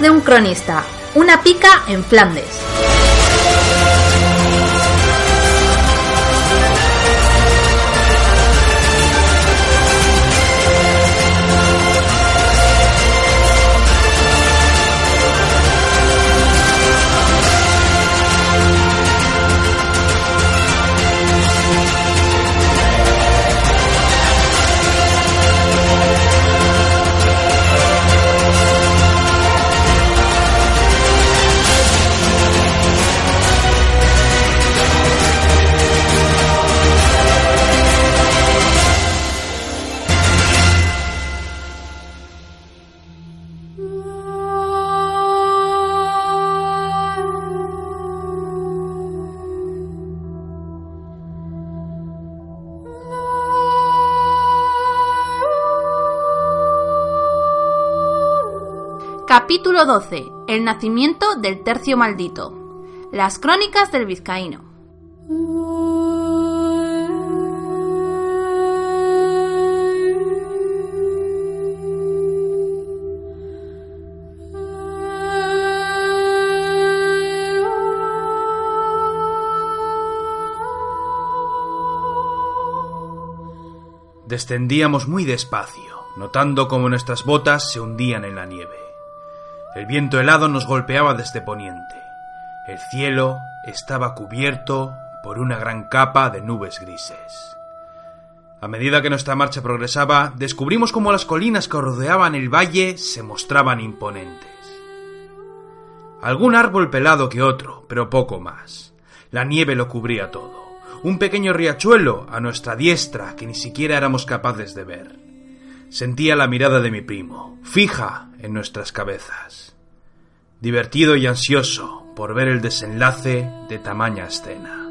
De un cronista. Una pica en Flandes. Capítulo 12. El nacimiento del tercio maldito. Las crónicas del vizcaíno. Descendíamos muy despacio, notando cómo nuestras botas se hundían en la nieve. El viento helado nos golpeaba desde poniente. El cielo estaba cubierto por una gran capa de nubes grises. A medida que nuestra marcha progresaba, descubrimos cómo las colinas que rodeaban el valle se mostraban imponentes. Algún árbol pelado que otro, pero poco más. La nieve lo cubría todo. Un pequeño riachuelo a nuestra diestra que ni siquiera éramos capaces de ver. Sentía la mirada de mi primo, fija en nuestras cabezas. Divertido y ansioso por ver el desenlace de tamaña escena.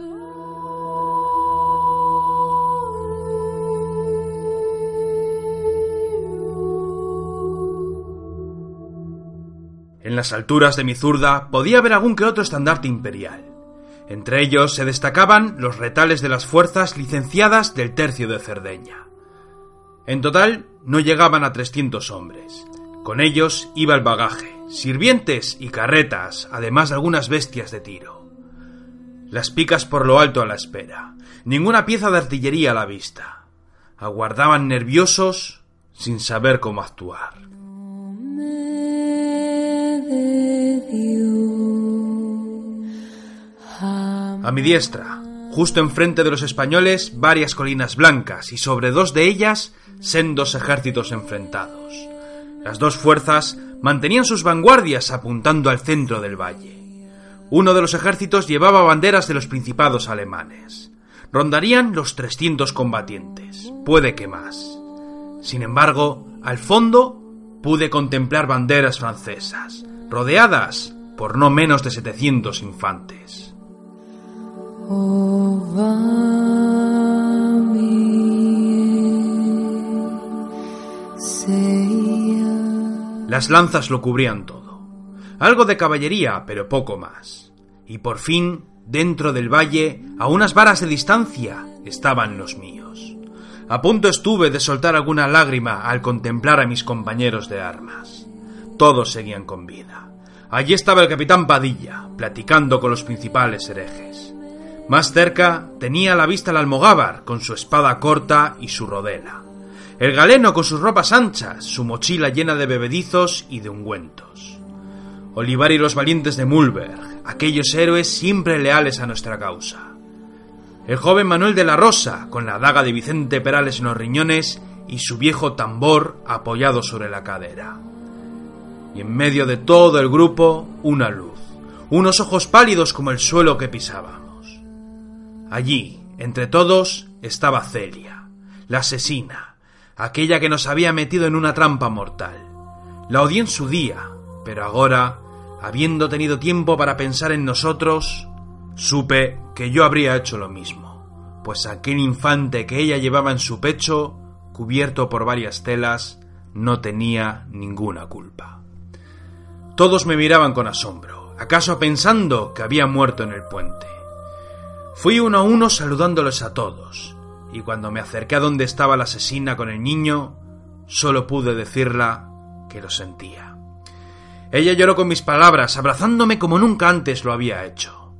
En las alturas de mi zurda podía ver algún que otro estandarte imperial. Entre ellos se destacaban los retales de las fuerzas licenciadas del tercio de Cerdeña. En total no llegaban a 300 hombres. Con ellos iba el bagaje, sirvientes y carretas, además de algunas bestias de tiro. Las picas por lo alto a la espera, ninguna pieza de artillería a la vista. Aguardaban nerviosos sin saber cómo actuar. A mi diestra, justo enfrente de los españoles, varias colinas blancas y sobre dos de ellas sendos ejércitos enfrentados. Las dos fuerzas mantenían sus vanguardias apuntando al centro del valle. Uno de los ejércitos llevaba banderas de los principados alemanes. Rondarían los 300 combatientes, puede que más. Sin embargo, al fondo pude contemplar banderas francesas, rodeadas por no menos de 700 infantes. Las lanzas lo cubrían todo. Algo de caballería, pero poco más. Y por fin, dentro del valle, a unas varas de distancia, estaban los míos. A punto estuve de soltar alguna lágrima al contemplar a mis compañeros de armas. Todos seguían con vida. Allí estaba el capitán Padilla, platicando con los principales herejes. Más cerca tenía a la vista el almogávar, con su espada corta y su rodela el galeno con sus ropas anchas, su mochila llena de bebedizos y de ungüentos. Olivar y los valientes de Mulberg, aquellos héroes siempre leales a nuestra causa. El joven Manuel de la Rosa, con la daga de Vicente Perales en los riñones y su viejo tambor apoyado sobre la cadera. Y en medio de todo el grupo, una luz, unos ojos pálidos como el suelo que pisábamos. Allí, entre todos, estaba Celia, la asesina, aquella que nos había metido en una trampa mortal. La odié en su día, pero ahora, habiendo tenido tiempo para pensar en nosotros, supe que yo habría hecho lo mismo, pues aquel infante que ella llevaba en su pecho, cubierto por varias telas, no tenía ninguna culpa. Todos me miraban con asombro, acaso pensando que había muerto en el puente. Fui uno a uno saludándoles a todos, y cuando me acerqué a donde estaba la asesina con el niño, solo pude decirla que lo sentía. Ella lloró con mis palabras, abrazándome como nunca antes lo había hecho.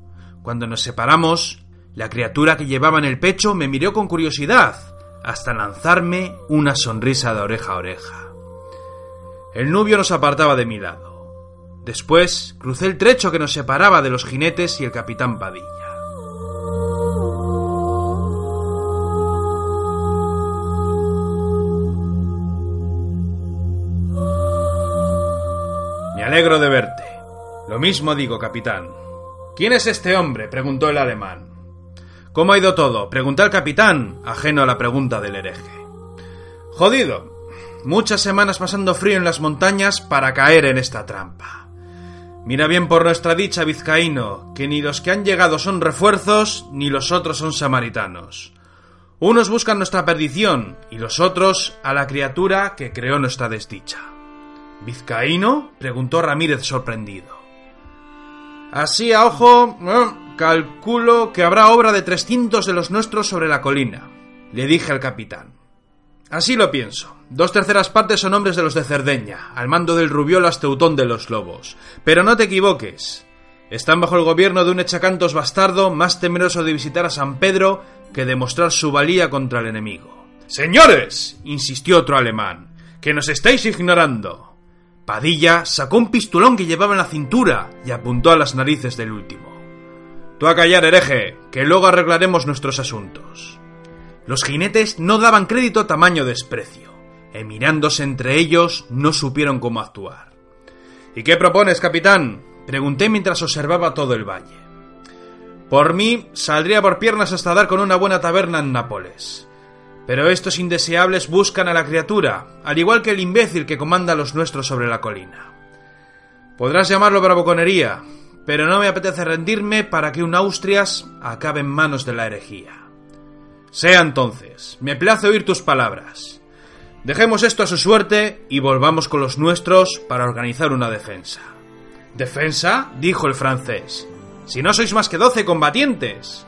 Cuando nos separamos, la criatura que llevaba en el pecho me miró con curiosidad, hasta lanzarme una sonrisa de oreja a oreja. El nubio nos apartaba de mi lado. Después crucé el trecho que nos separaba de los jinetes y el capitán Padilla. Alegro de verte. Lo mismo digo, capitán. ¿Quién es este hombre? preguntó el alemán. ¿Cómo ha ido todo? preguntó el capitán, ajeno a la pregunta del hereje. Jodido. Muchas semanas pasando frío en las montañas para caer en esta trampa. Mira bien por nuestra dicha, vizcaíno, que ni los que han llegado son refuerzos, ni los otros son samaritanos. Unos buscan nuestra perdición, y los otros a la criatura que creó nuestra desdicha. ¿Vizcaíno? preguntó Ramírez sorprendido. Así a ojo, calculo que habrá obra de trescientos de los nuestros sobre la colina, le dije al capitán. Así lo pienso. Dos terceras partes son hombres de los de Cerdeña, al mando del Rubiolas Teutón de los Lobos. Pero no te equivoques. Están bajo el gobierno de un echacantos bastardo más temeroso de visitar a San Pedro que de mostrar su valía contra el enemigo. Señores, insistió otro alemán, que nos estáis ignorando. Padilla sacó un pistolón que llevaba en la cintura y apuntó a las narices del último. Tú a callar, hereje, que luego arreglaremos nuestros asuntos. Los jinetes no daban crédito a tamaño desprecio, e mirándose entre ellos no supieron cómo actuar. ¿Y qué propones, capitán? pregunté mientras observaba todo el valle. Por mí, saldría por piernas hasta dar con una buena taberna en Nápoles. Pero estos indeseables buscan a la criatura, al igual que el imbécil que comanda a los nuestros sobre la colina. Podrás llamarlo bravuconería, pero no me apetece rendirme para que un Austrias acabe en manos de la herejía. Sea entonces, me place oír tus palabras. Dejemos esto a su suerte y volvamos con los nuestros para organizar una defensa. ¿Defensa? dijo el francés. Si no sois más que doce combatientes.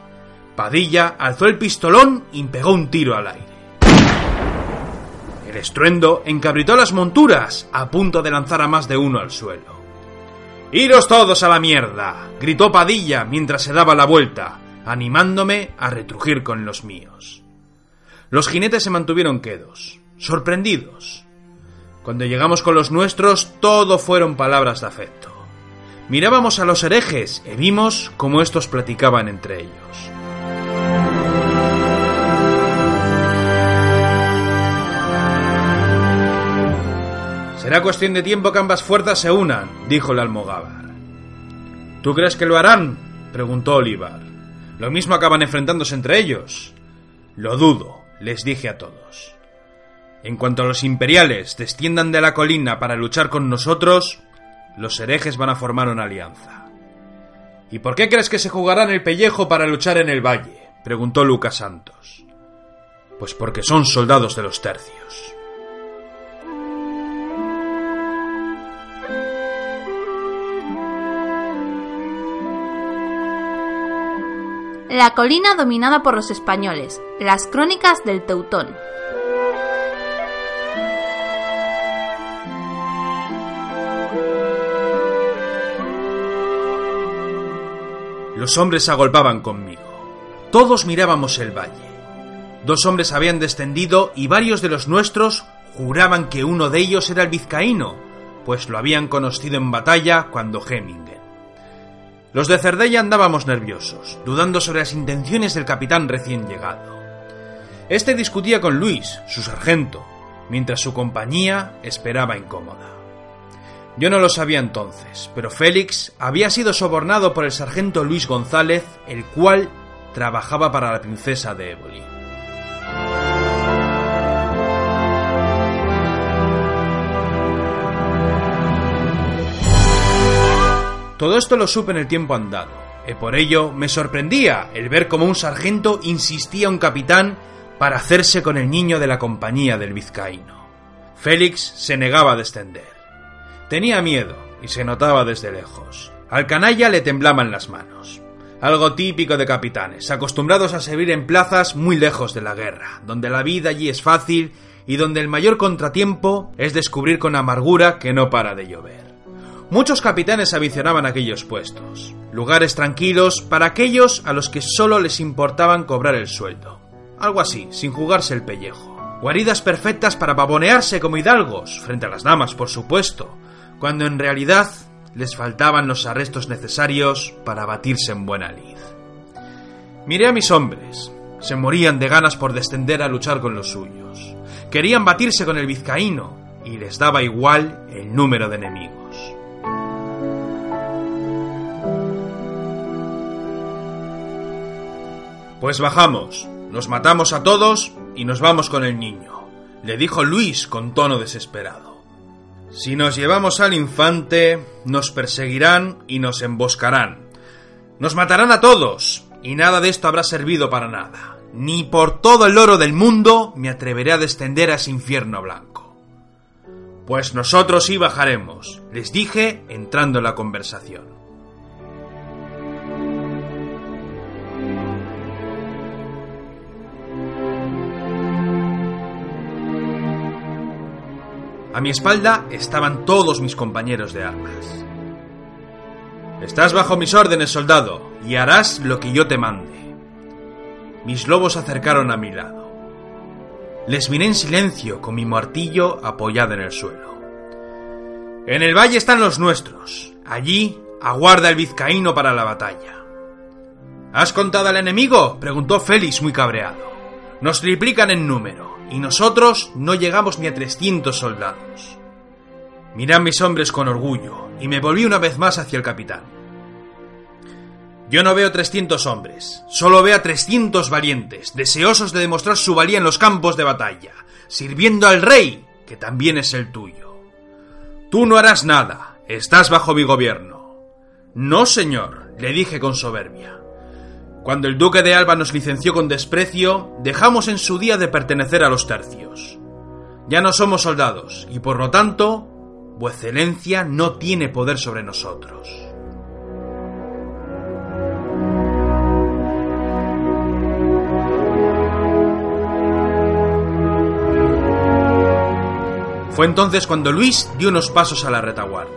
Padilla alzó el pistolón y pegó un tiro al aire. El estruendo encabritó las monturas, a punto de lanzar a más de uno al suelo. ¡Iros todos a la mierda! gritó Padilla mientras se daba la vuelta, animándome a retrujir con los míos. Los jinetes se mantuvieron quedos, sorprendidos. Cuando llegamos con los nuestros, todo fueron palabras de afecto. Mirábamos a los herejes y vimos cómo estos platicaban entre ellos. Será cuestión de tiempo que ambas fuerzas se unan, dijo el almogávar. ¿Tú crees que lo harán? preguntó Olivar. Lo mismo acaban enfrentándose entre ellos. Lo dudo, les dije a todos. En cuanto a los imperiales desciendan de la colina para luchar con nosotros, los herejes van a formar una alianza. ¿Y por qué crees que se jugarán el pellejo para luchar en el valle? preguntó Lucas Santos. Pues porque son soldados de los tercios. La colina dominada por los españoles. Las crónicas del Teutón. Los hombres agolpaban conmigo. Todos mirábamos el valle. Dos hombres habían descendido y varios de los nuestros juraban que uno de ellos era el vizcaíno, pues lo habían conocido en batalla cuando Hemmingen. Los de Cerdeña andábamos nerviosos, dudando sobre las intenciones del capitán recién llegado. Este discutía con Luis, su sargento, mientras su compañía esperaba incómoda. Yo no lo sabía entonces, pero Félix había sido sobornado por el sargento Luis González, el cual trabajaba para la princesa de Éboli. Todo esto lo supe en el tiempo andado, y por ello me sorprendía el ver cómo un sargento insistía a un capitán para hacerse con el niño de la compañía del vizcaíno. Félix se negaba a descender. Tenía miedo, y se notaba desde lejos. Al canalla le temblaban las manos. Algo típico de capitanes, acostumbrados a servir en plazas muy lejos de la guerra, donde la vida allí es fácil y donde el mayor contratiempo es descubrir con amargura que no para de llover. Muchos capitanes avicionaban aquellos puestos, lugares tranquilos para aquellos a los que solo les importaban cobrar el sueldo. Algo así, sin jugarse el pellejo. Guaridas perfectas para pavonearse como hidalgos, frente a las damas, por supuesto, cuando en realidad les faltaban los arrestos necesarios para batirse en buena lid. Miré a mis hombres, se morían de ganas por descender a luchar con los suyos. Querían batirse con el vizcaíno y les daba igual el número de enemigos. Pues bajamos, nos matamos a todos y nos vamos con el niño, le dijo Luis con tono desesperado. Si nos llevamos al infante, nos perseguirán y nos emboscarán. Nos matarán a todos, y nada de esto habrá servido para nada. Ni por todo el oro del mundo me atreveré a descender a ese infierno blanco. Pues nosotros sí bajaremos, les dije entrando en la conversación. A mi espalda estaban todos mis compañeros de armas. Estás bajo mis órdenes, soldado, y harás lo que yo te mande. Mis lobos se acercaron a mi lado. Les miré en silencio con mi martillo apoyado en el suelo. En el valle están los nuestros. Allí aguarda el vizcaíno para la batalla. ¿Has contado al enemigo? preguntó Félix muy cabreado. Nos triplican en número, y nosotros no llegamos ni a 300 soldados. Miré a mis hombres con orgullo, y me volví una vez más hacia el capitán. Yo no veo 300 hombres, solo veo a 300 valientes, deseosos de demostrar su valía en los campos de batalla, sirviendo al rey, que también es el tuyo. Tú no harás nada, estás bajo mi gobierno. No, señor, le dije con soberbia. Cuando el duque de Alba nos licenció con desprecio, dejamos en su día de pertenecer a los tercios. Ya no somos soldados, y por lo tanto, Vuecencia no tiene poder sobre nosotros. Fue entonces cuando Luis dio unos pasos a la retaguardia.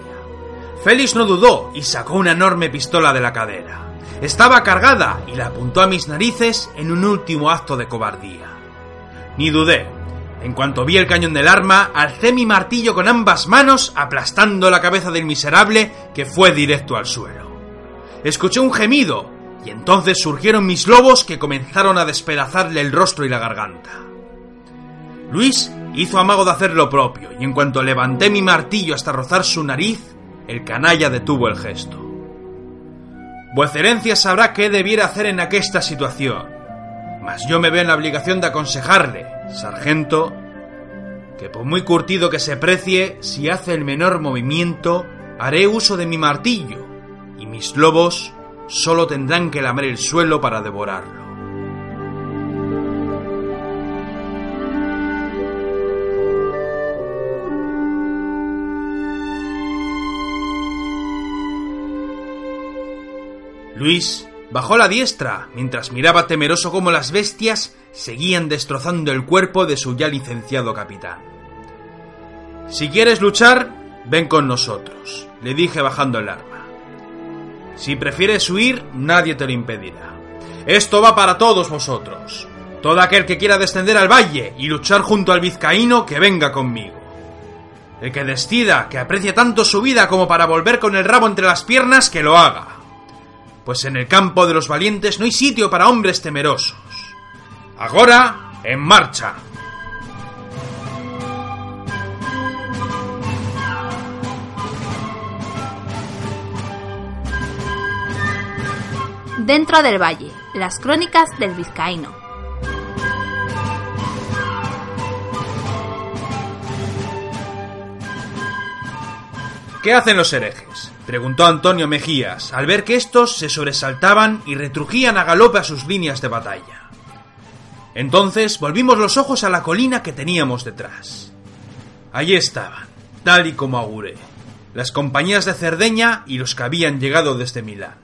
Félix no dudó y sacó una enorme pistola de la cadera. Estaba cargada y la apuntó a mis narices en un último acto de cobardía. Ni dudé. En cuanto vi el cañón del arma, alcé mi martillo con ambas manos, aplastando la cabeza del miserable que fue directo al suelo. Escuché un gemido, y entonces surgieron mis lobos que comenzaron a despedazarle el rostro y la garganta. Luis hizo amago de hacer lo propio, y en cuanto levanté mi martillo hasta rozar su nariz, el canalla detuvo el gesto. Vuecerencia sabrá qué debiera hacer en aquesta situación. Mas yo me veo en la obligación de aconsejarle, sargento, que por muy curtido que se precie, si hace el menor movimiento, haré uso de mi martillo, y mis lobos solo tendrán que lamer el suelo para devorarlo. Luis bajó la diestra mientras miraba temeroso cómo las bestias seguían destrozando el cuerpo de su ya licenciado capitán. Si quieres luchar, ven con nosotros, le dije bajando el arma. Si prefieres huir, nadie te lo impedirá. Esto va para todos vosotros. Todo aquel que quiera descender al valle y luchar junto al vizcaíno, que venga conmigo. El que decida que aprecia tanto su vida como para volver con el rabo entre las piernas, que lo haga pues en el campo de los valientes no hay sitio para hombres temerosos. Ahora, en marcha. Dentro del valle, las crónicas del vizcaíno. ¿Qué hacen los herejes? Preguntó Antonio Mejías, al ver que estos se sobresaltaban y retrujían a galope a sus líneas de batalla. Entonces volvimos los ojos a la colina que teníamos detrás. Allí estaban, tal y como auguré, las compañías de Cerdeña y los que habían llegado desde Milán.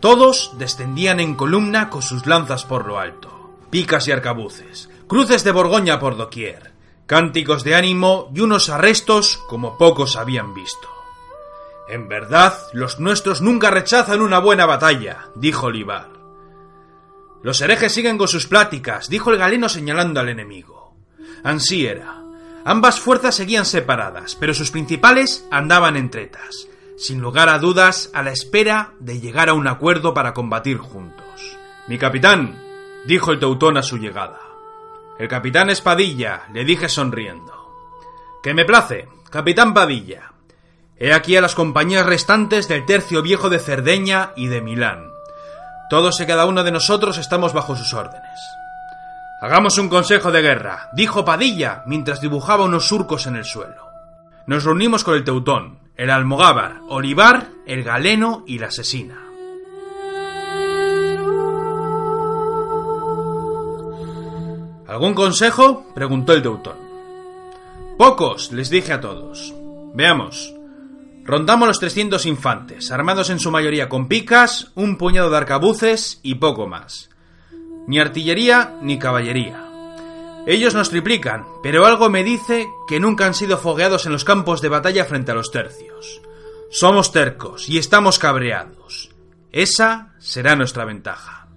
Todos descendían en columna con sus lanzas por lo alto, picas y arcabuces, cruces de Borgoña por doquier, cánticos de ánimo y unos arrestos como pocos habían visto. En verdad, los nuestros nunca rechazan una buena batalla, dijo Olivar. Los herejes siguen con sus pláticas, dijo el galeno señalando al enemigo. Ansí era. Ambas fuerzas seguían separadas, pero sus principales andaban en tretas, sin lugar a dudas a la espera de llegar a un acuerdo para combatir juntos. Mi capitán, dijo el teutón a su llegada. El capitán es Padilla, le dije sonriendo. Que me place, capitán Padilla. He aquí a las compañías restantes del tercio viejo de Cerdeña y de Milán. Todos y cada uno de nosotros estamos bajo sus órdenes. Hagamos un consejo de guerra, dijo Padilla mientras dibujaba unos surcos en el suelo. Nos reunimos con el Teutón, el Almogávar, Olivar, el Galeno y la Asesina. ¿Algún consejo? preguntó el Teutón. Pocos, les dije a todos. Veamos. Rondamos los 300 infantes, armados en su mayoría con picas, un puñado de arcabuces y poco más. Ni artillería ni caballería. Ellos nos triplican, pero algo me dice que nunca han sido fogueados en los campos de batalla frente a los tercios. Somos tercos y estamos cabreados. Esa será nuestra ventaja.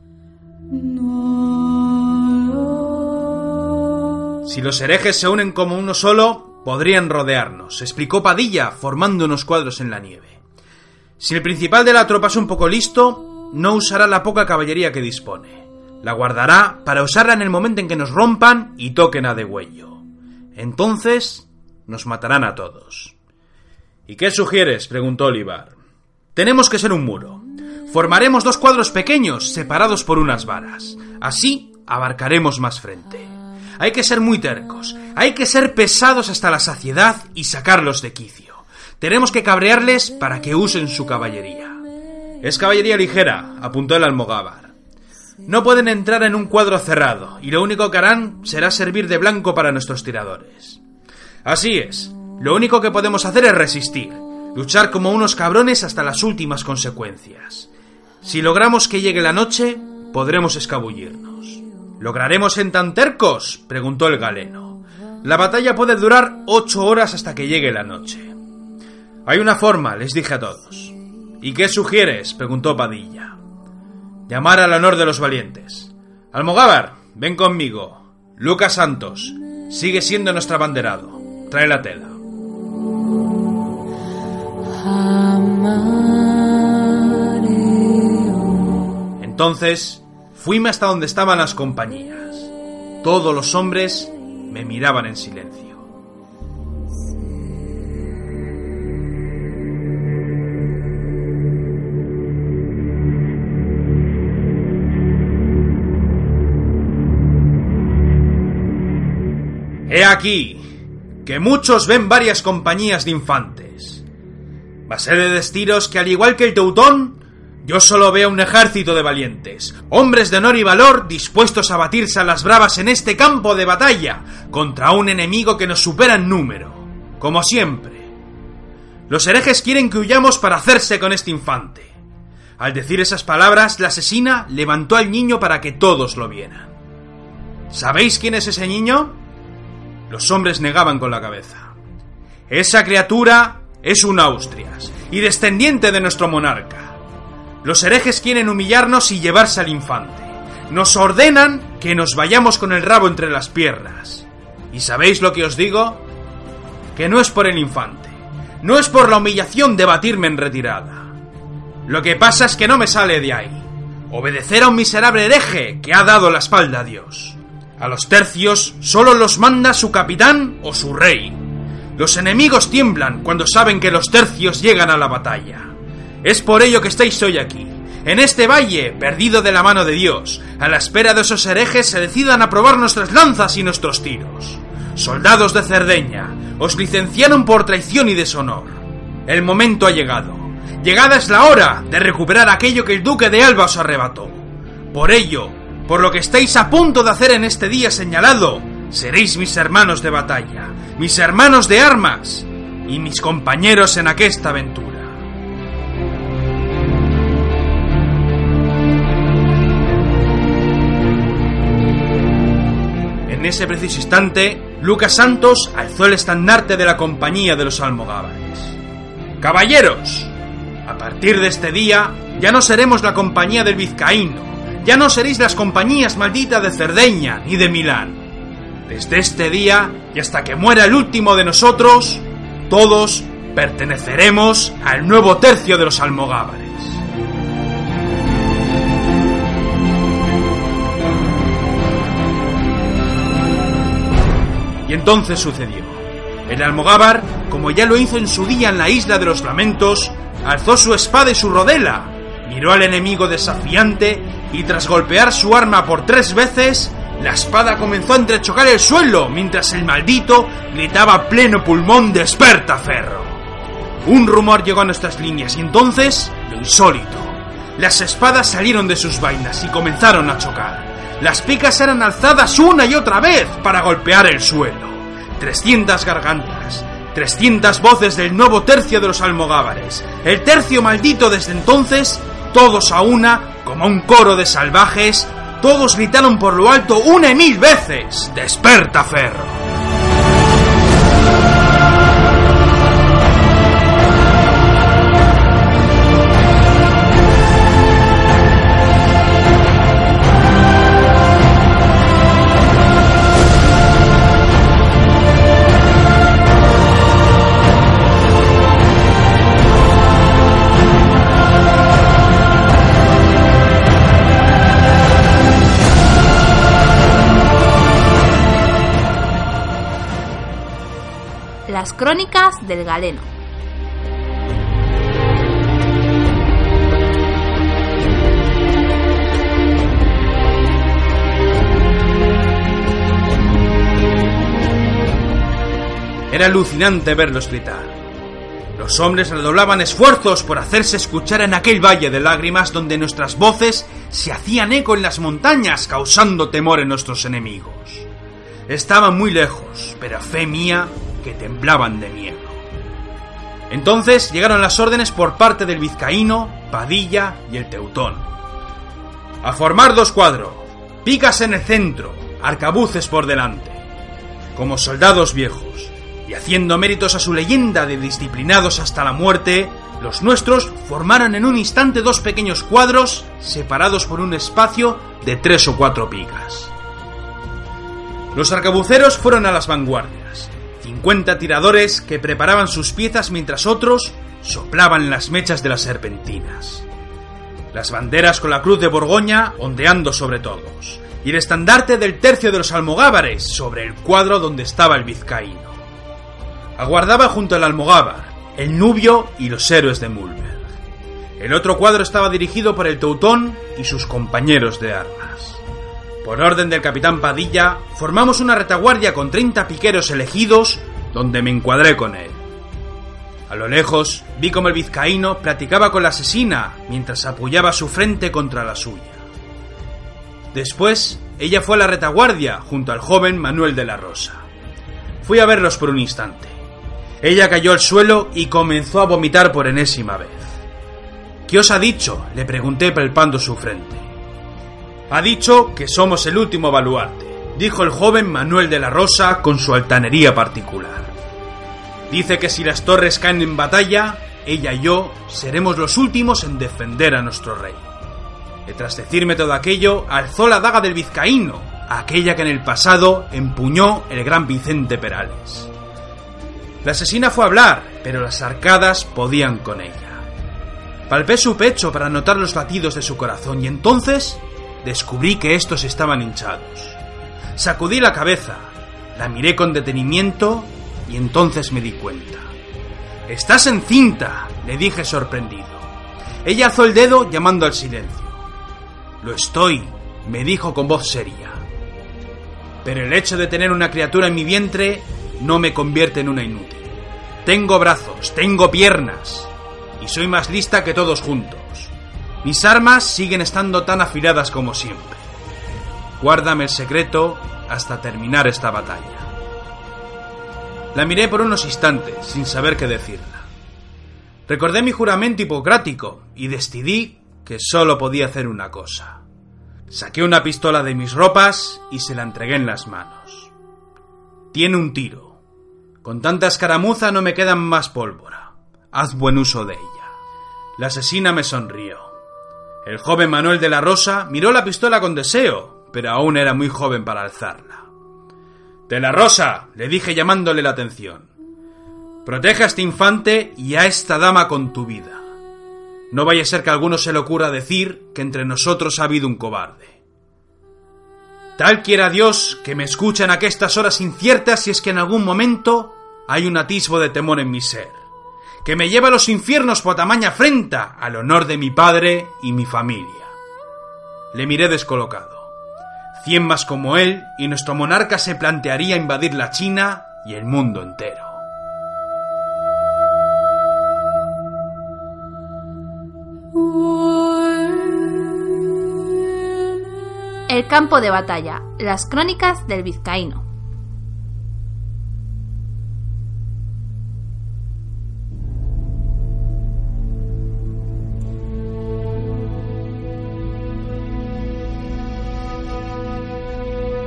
Si los herejes se unen como uno solo, Podrían rodearnos, explicó Padilla, formando unos cuadros en la nieve. Si el principal de la tropa es un poco listo, no usará la poca caballería que dispone. La guardará para usarla en el momento en que nos rompan y toquen a degüello. Entonces nos matarán a todos. ¿Y qué sugieres? preguntó Olivar. Tenemos que ser un muro. Formaremos dos cuadros pequeños separados por unas varas. Así abarcaremos más frente. Hay que ser muy tercos, hay que ser pesados hasta la saciedad y sacarlos de quicio. Tenemos que cabrearles para que usen su caballería. Es caballería ligera, apuntó el almogávar. No pueden entrar en un cuadro cerrado, y lo único que harán será servir de blanco para nuestros tiradores. Así es, lo único que podemos hacer es resistir, luchar como unos cabrones hasta las últimas consecuencias. Si logramos que llegue la noche, podremos escabullirnos. ¿Lograremos en tan tercos? preguntó el galeno. La batalla puede durar ocho horas hasta que llegue la noche. Hay una forma, les dije a todos. ¿Y qué sugieres? preguntó Padilla. Llamar al honor de los valientes. Almogávar, ven conmigo. Lucas Santos, sigue siendo nuestro abanderado. Trae la tela. Entonces Fuime hasta donde estaban las compañías. Todos los hombres me miraban en silencio. He aquí que muchos ven varias compañías de infantes. Mas he de deciros que al igual que el Teutón, yo solo veo un ejército de valientes, hombres de honor y valor dispuestos a batirse a las bravas en este campo de batalla contra un enemigo que nos supera en número, como siempre. Los herejes quieren que huyamos para hacerse con este infante. Al decir esas palabras, la asesina levantó al niño para que todos lo vieran. ¿Sabéis quién es ese niño? Los hombres negaban con la cabeza. Esa criatura es un Austrias y descendiente de nuestro monarca. Los herejes quieren humillarnos y llevarse al infante. Nos ordenan que nos vayamos con el rabo entre las piernas. ¿Y sabéis lo que os digo? Que no es por el infante. No es por la humillación de batirme en retirada. Lo que pasa es que no me sale de ahí. Obedecer a un miserable hereje que ha dado la espalda a Dios. A los tercios solo los manda su capitán o su rey. Los enemigos tiemblan cuando saben que los tercios llegan a la batalla. Es por ello que estáis hoy aquí, en este valle, perdido de la mano de Dios, a la espera de esos herejes se decidan a probar nuestras lanzas y nuestros tiros. Soldados de Cerdeña, os licenciaron por traición y deshonor. El momento ha llegado. Llegada es la hora de recuperar aquello que el duque de Alba os arrebató. Por ello, por lo que estáis a punto de hacer en este día señalado, seréis mis hermanos de batalla, mis hermanos de armas y mis compañeros en aquesta aventura. Ese preciso instante, Lucas Santos alzó el estandarte de la compañía de los almogávares. Caballeros, a partir de este día ya no seremos la compañía del vizcaíno, ya no seréis las compañías malditas de Cerdeña ni de Milán. Desde este día y hasta que muera el último de nosotros, todos perteneceremos al nuevo tercio de los almogávares. Y entonces sucedió. El almogávar, como ya lo hizo en su día en la isla de los lamentos, alzó su espada y su rodela, miró al enemigo desafiante y tras golpear su arma por tres veces, la espada comenzó a entrechocar el suelo mientras el maldito gritaba a pleno pulmón desperta ferro. Un rumor llegó a nuestras líneas y entonces lo insólito. Las espadas salieron de sus vainas y comenzaron a chocar. Las picas eran alzadas una y otra vez para golpear el suelo. 300 gargantas, 300 voces del nuevo tercio de los almogávares. El tercio maldito desde entonces, todos a una, como un coro de salvajes, todos gritaron por lo alto una y mil veces, ¡Desperta, Ferro! Las crónicas del galeno. Era alucinante verlos gritar. Los hombres redoblaban esfuerzos por hacerse escuchar en aquel valle de lágrimas donde nuestras voces se hacían eco en las montañas causando temor en nuestros enemigos. Estaban muy lejos, pero a fe mía que temblaban de miedo. Entonces llegaron las órdenes por parte del vizcaíno, Padilla y el Teutón. A formar dos cuadros, picas en el centro, arcabuces por delante. Como soldados viejos, y haciendo méritos a su leyenda de disciplinados hasta la muerte, los nuestros formaron en un instante dos pequeños cuadros separados por un espacio de tres o cuatro picas. Los arcabuceros fueron a las vanguardias, 50 tiradores que preparaban sus piezas mientras otros soplaban las mechas de las serpentinas. Las banderas con la cruz de Borgoña ondeando sobre todos, y el estandarte del tercio de los almogávares sobre el cuadro donde estaba el vizcaíno. Aguardaba junto al almogávar, el nubio y los héroes de Mulberg. El otro cuadro estaba dirigido por el Teutón y sus compañeros de armas. Por orden del capitán Padilla, formamos una retaguardia con 30 piqueros elegidos, donde me encuadré con él. A lo lejos, vi como el vizcaíno platicaba con la asesina mientras apoyaba su frente contra la suya. Después, ella fue a la retaguardia junto al joven Manuel de la Rosa. Fui a verlos por un instante. Ella cayó al suelo y comenzó a vomitar por enésima vez. ¿Qué os ha dicho? le pregunté palpando su frente. Ha dicho que somos el último baluarte, dijo el joven Manuel de la Rosa con su altanería particular. Dice que si las torres caen en batalla, ella y yo seremos los últimos en defender a nuestro rey. Y tras decirme todo aquello, alzó la daga del vizcaíno, aquella que en el pasado empuñó el gran Vicente Perales. La asesina fue a hablar, pero las arcadas podían con ella. Palpé su pecho para notar los latidos de su corazón y entonces descubrí que estos estaban hinchados. Sacudí la cabeza, la miré con detenimiento y entonces me di cuenta. Estás encinta, le dije sorprendido. Ella alzó el dedo llamando al silencio. Lo estoy, me dijo con voz seria. Pero el hecho de tener una criatura en mi vientre no me convierte en una inútil. Tengo brazos, tengo piernas, y soy más lista que todos juntos. Mis armas siguen estando tan afiladas como siempre. Guárdame el secreto hasta terminar esta batalla. La miré por unos instantes, sin saber qué decirla. Recordé mi juramento hipocrático y decidí que solo podía hacer una cosa. Saqué una pistola de mis ropas y se la entregué en las manos. Tiene un tiro. Con tanta escaramuza no me quedan más pólvora. haz buen uso de ella. La asesina me sonrió. El joven Manuel de la Rosa miró la pistola con deseo, pero aún era muy joven para alzarla. De la Rosa, le dije llamándole la atención. Protege a este infante y a esta dama con tu vida. No vaya a ser que a alguno se le ocurra decir que entre nosotros ha habido un cobarde. Tal quiera Dios que me escuche en aquestas horas inciertas si es que en algún momento hay un atisbo de temor en mi ser, que me lleva a los infiernos por tamaña afrenta al honor de mi padre y mi familia. Le miré descolocado. Cien más como él y nuestro monarca se plantearía invadir la China y el mundo entero. El campo de batalla. Las crónicas del vizcaíno.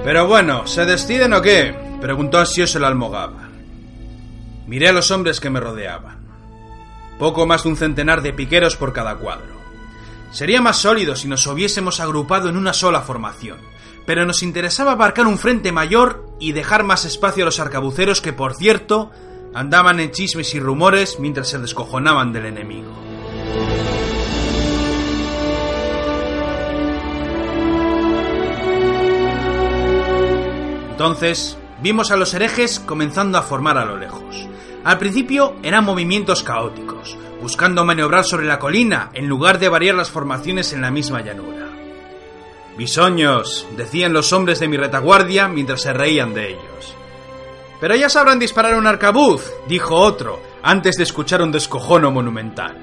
Pero bueno, ¿se deciden o qué? preguntó ansioso el almogávar. Miré a los hombres que me rodeaban. Poco más de un centenar de piqueros por cada cuadro. Sería más sólido si nos hubiésemos agrupado en una sola formación, pero nos interesaba abarcar un frente mayor y dejar más espacio a los arcabuceros que, por cierto, andaban en chismes y rumores mientras se descojonaban del enemigo. Entonces, vimos a los herejes comenzando a formar a lo lejos. Al principio eran movimientos caóticos, buscando maniobrar sobre la colina en lugar de variar las formaciones en la misma llanura. Bisoños, decían los hombres de mi retaguardia mientras se reían de ellos. Pero ya sabrán disparar un arcabuz, dijo otro, antes de escuchar un descojono monumental.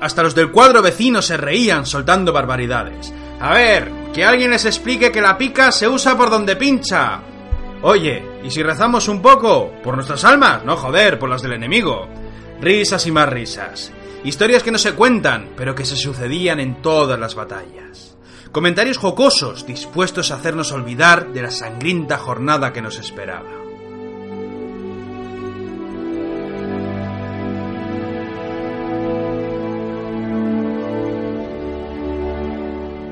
Hasta los del cuadro vecino se reían soltando barbaridades. A ver, que alguien les explique que la pica se usa por donde pincha. Oye, ¿y si rezamos un poco? ¿Por nuestras almas? No, joder, por las del enemigo. Risas y más risas. Historias que no se cuentan, pero que se sucedían en todas las batallas. Comentarios jocosos, dispuestos a hacernos olvidar de la sangrienta jornada que nos esperaba.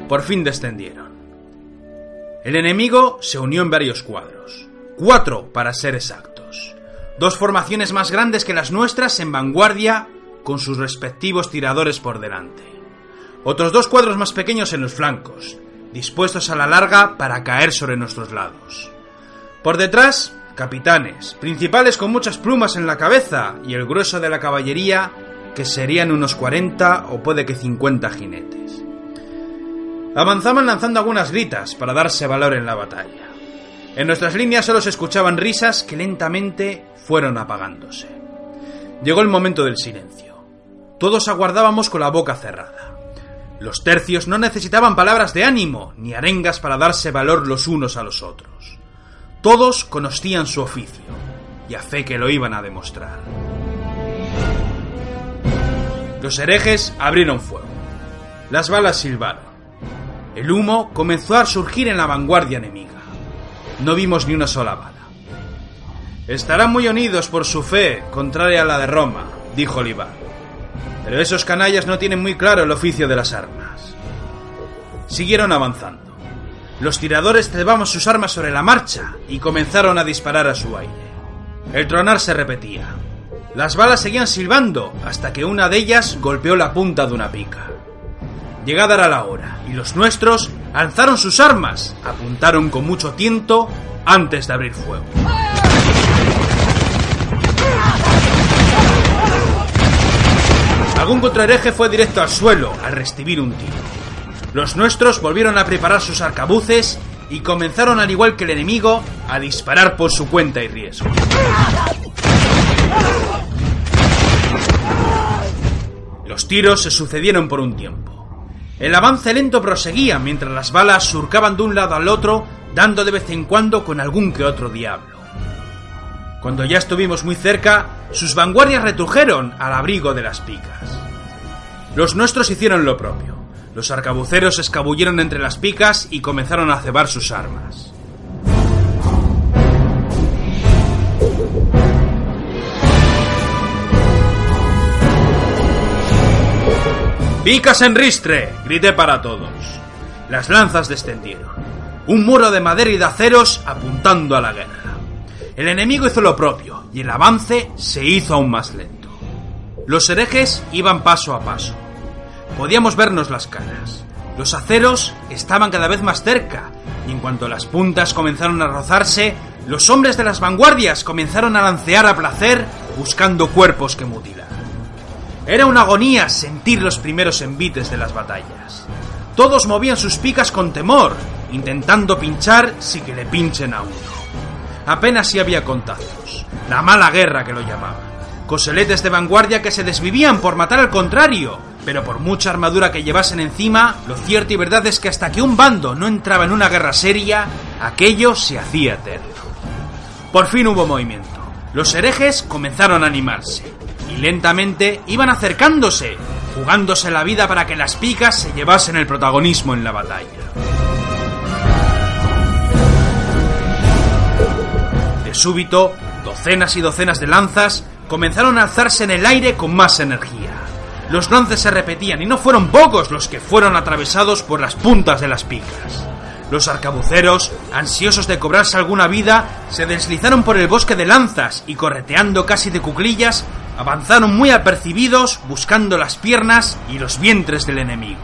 Por fin descendieron. El enemigo se unió en varios cuadros. Cuatro, para ser exactos. Dos formaciones más grandes que las nuestras en vanguardia, con sus respectivos tiradores por delante. Otros dos cuadros más pequeños en los flancos, dispuestos a la larga para caer sobre nuestros lados. Por detrás, capitanes, principales con muchas plumas en la cabeza y el grueso de la caballería, que serían unos 40 o puede que 50 jinetes. Avanzaban lanzando algunas gritas para darse valor en la batalla. En nuestras líneas solo se escuchaban risas que lentamente fueron apagándose. Llegó el momento del silencio. Todos aguardábamos con la boca cerrada. Los tercios no necesitaban palabras de ánimo ni arengas para darse valor los unos a los otros. Todos conocían su oficio y a fe que lo iban a demostrar. Los herejes abrieron fuego. Las balas silbaron. El humo comenzó a surgir en la vanguardia enemiga. No vimos ni una sola bala. Estarán muy unidos por su fe, contraria a la de Roma, dijo Olivar. Pero esos canallas no tienen muy claro el oficio de las armas. Siguieron avanzando. Los tiradores cebaban sus armas sobre la marcha y comenzaron a disparar a su aire. El tronar se repetía. Las balas seguían silbando hasta que una de ellas golpeó la punta de una pica. Llegada era la hora, y los nuestros alzaron sus armas, apuntaron con mucho tiento antes de abrir fuego. Algún contrahereje fue directo al suelo al recibir un tiro. Los nuestros volvieron a preparar sus arcabuces y comenzaron, al igual que el enemigo, a disparar por su cuenta y riesgo. Los tiros se sucedieron por un tiempo. El avance lento proseguía mientras las balas surcaban de un lado al otro, dando de vez en cuando con algún que otro diablo. Cuando ya estuvimos muy cerca, sus vanguardias retrujeron al abrigo de las picas. Los nuestros hicieron lo propio. Los arcabuceros escabulleron entre las picas y comenzaron a cebar sus armas. ¡Picas en ristre! grité para todos. Las lanzas descendieron. Un muro de madera y de aceros apuntando a la guerra. El enemigo hizo lo propio y el avance se hizo aún más lento. Los herejes iban paso a paso. Podíamos vernos las caras. Los aceros estaban cada vez más cerca y en cuanto las puntas comenzaron a rozarse, los hombres de las vanguardias comenzaron a lancear a placer buscando cuerpos que mutilar. Era una agonía sentir los primeros envites de las batallas. Todos movían sus picas con temor, intentando pinchar si que le pinchen a uno. Apenas si había contactos. La mala guerra que lo llamaban. Coseletes de vanguardia que se desvivían por matar al contrario, pero por mucha armadura que llevasen encima, lo cierto y verdad es que hasta que un bando no entraba en una guerra seria, aquello se hacía eterno. Por fin hubo movimiento. Los herejes comenzaron a animarse, y lentamente iban acercándose, jugándose la vida para que las picas se llevasen el protagonismo en la batalla. De súbito, docenas y docenas de lanzas comenzaron a alzarse en el aire con más energía. Los lances se repetían y no fueron pocos los que fueron atravesados por las puntas de las picas. Los arcabuceros, ansiosos de cobrarse alguna vida, se deslizaron por el bosque de lanzas y correteando casi de cuclillas, avanzaron muy apercibidos buscando las piernas y los vientres del enemigo.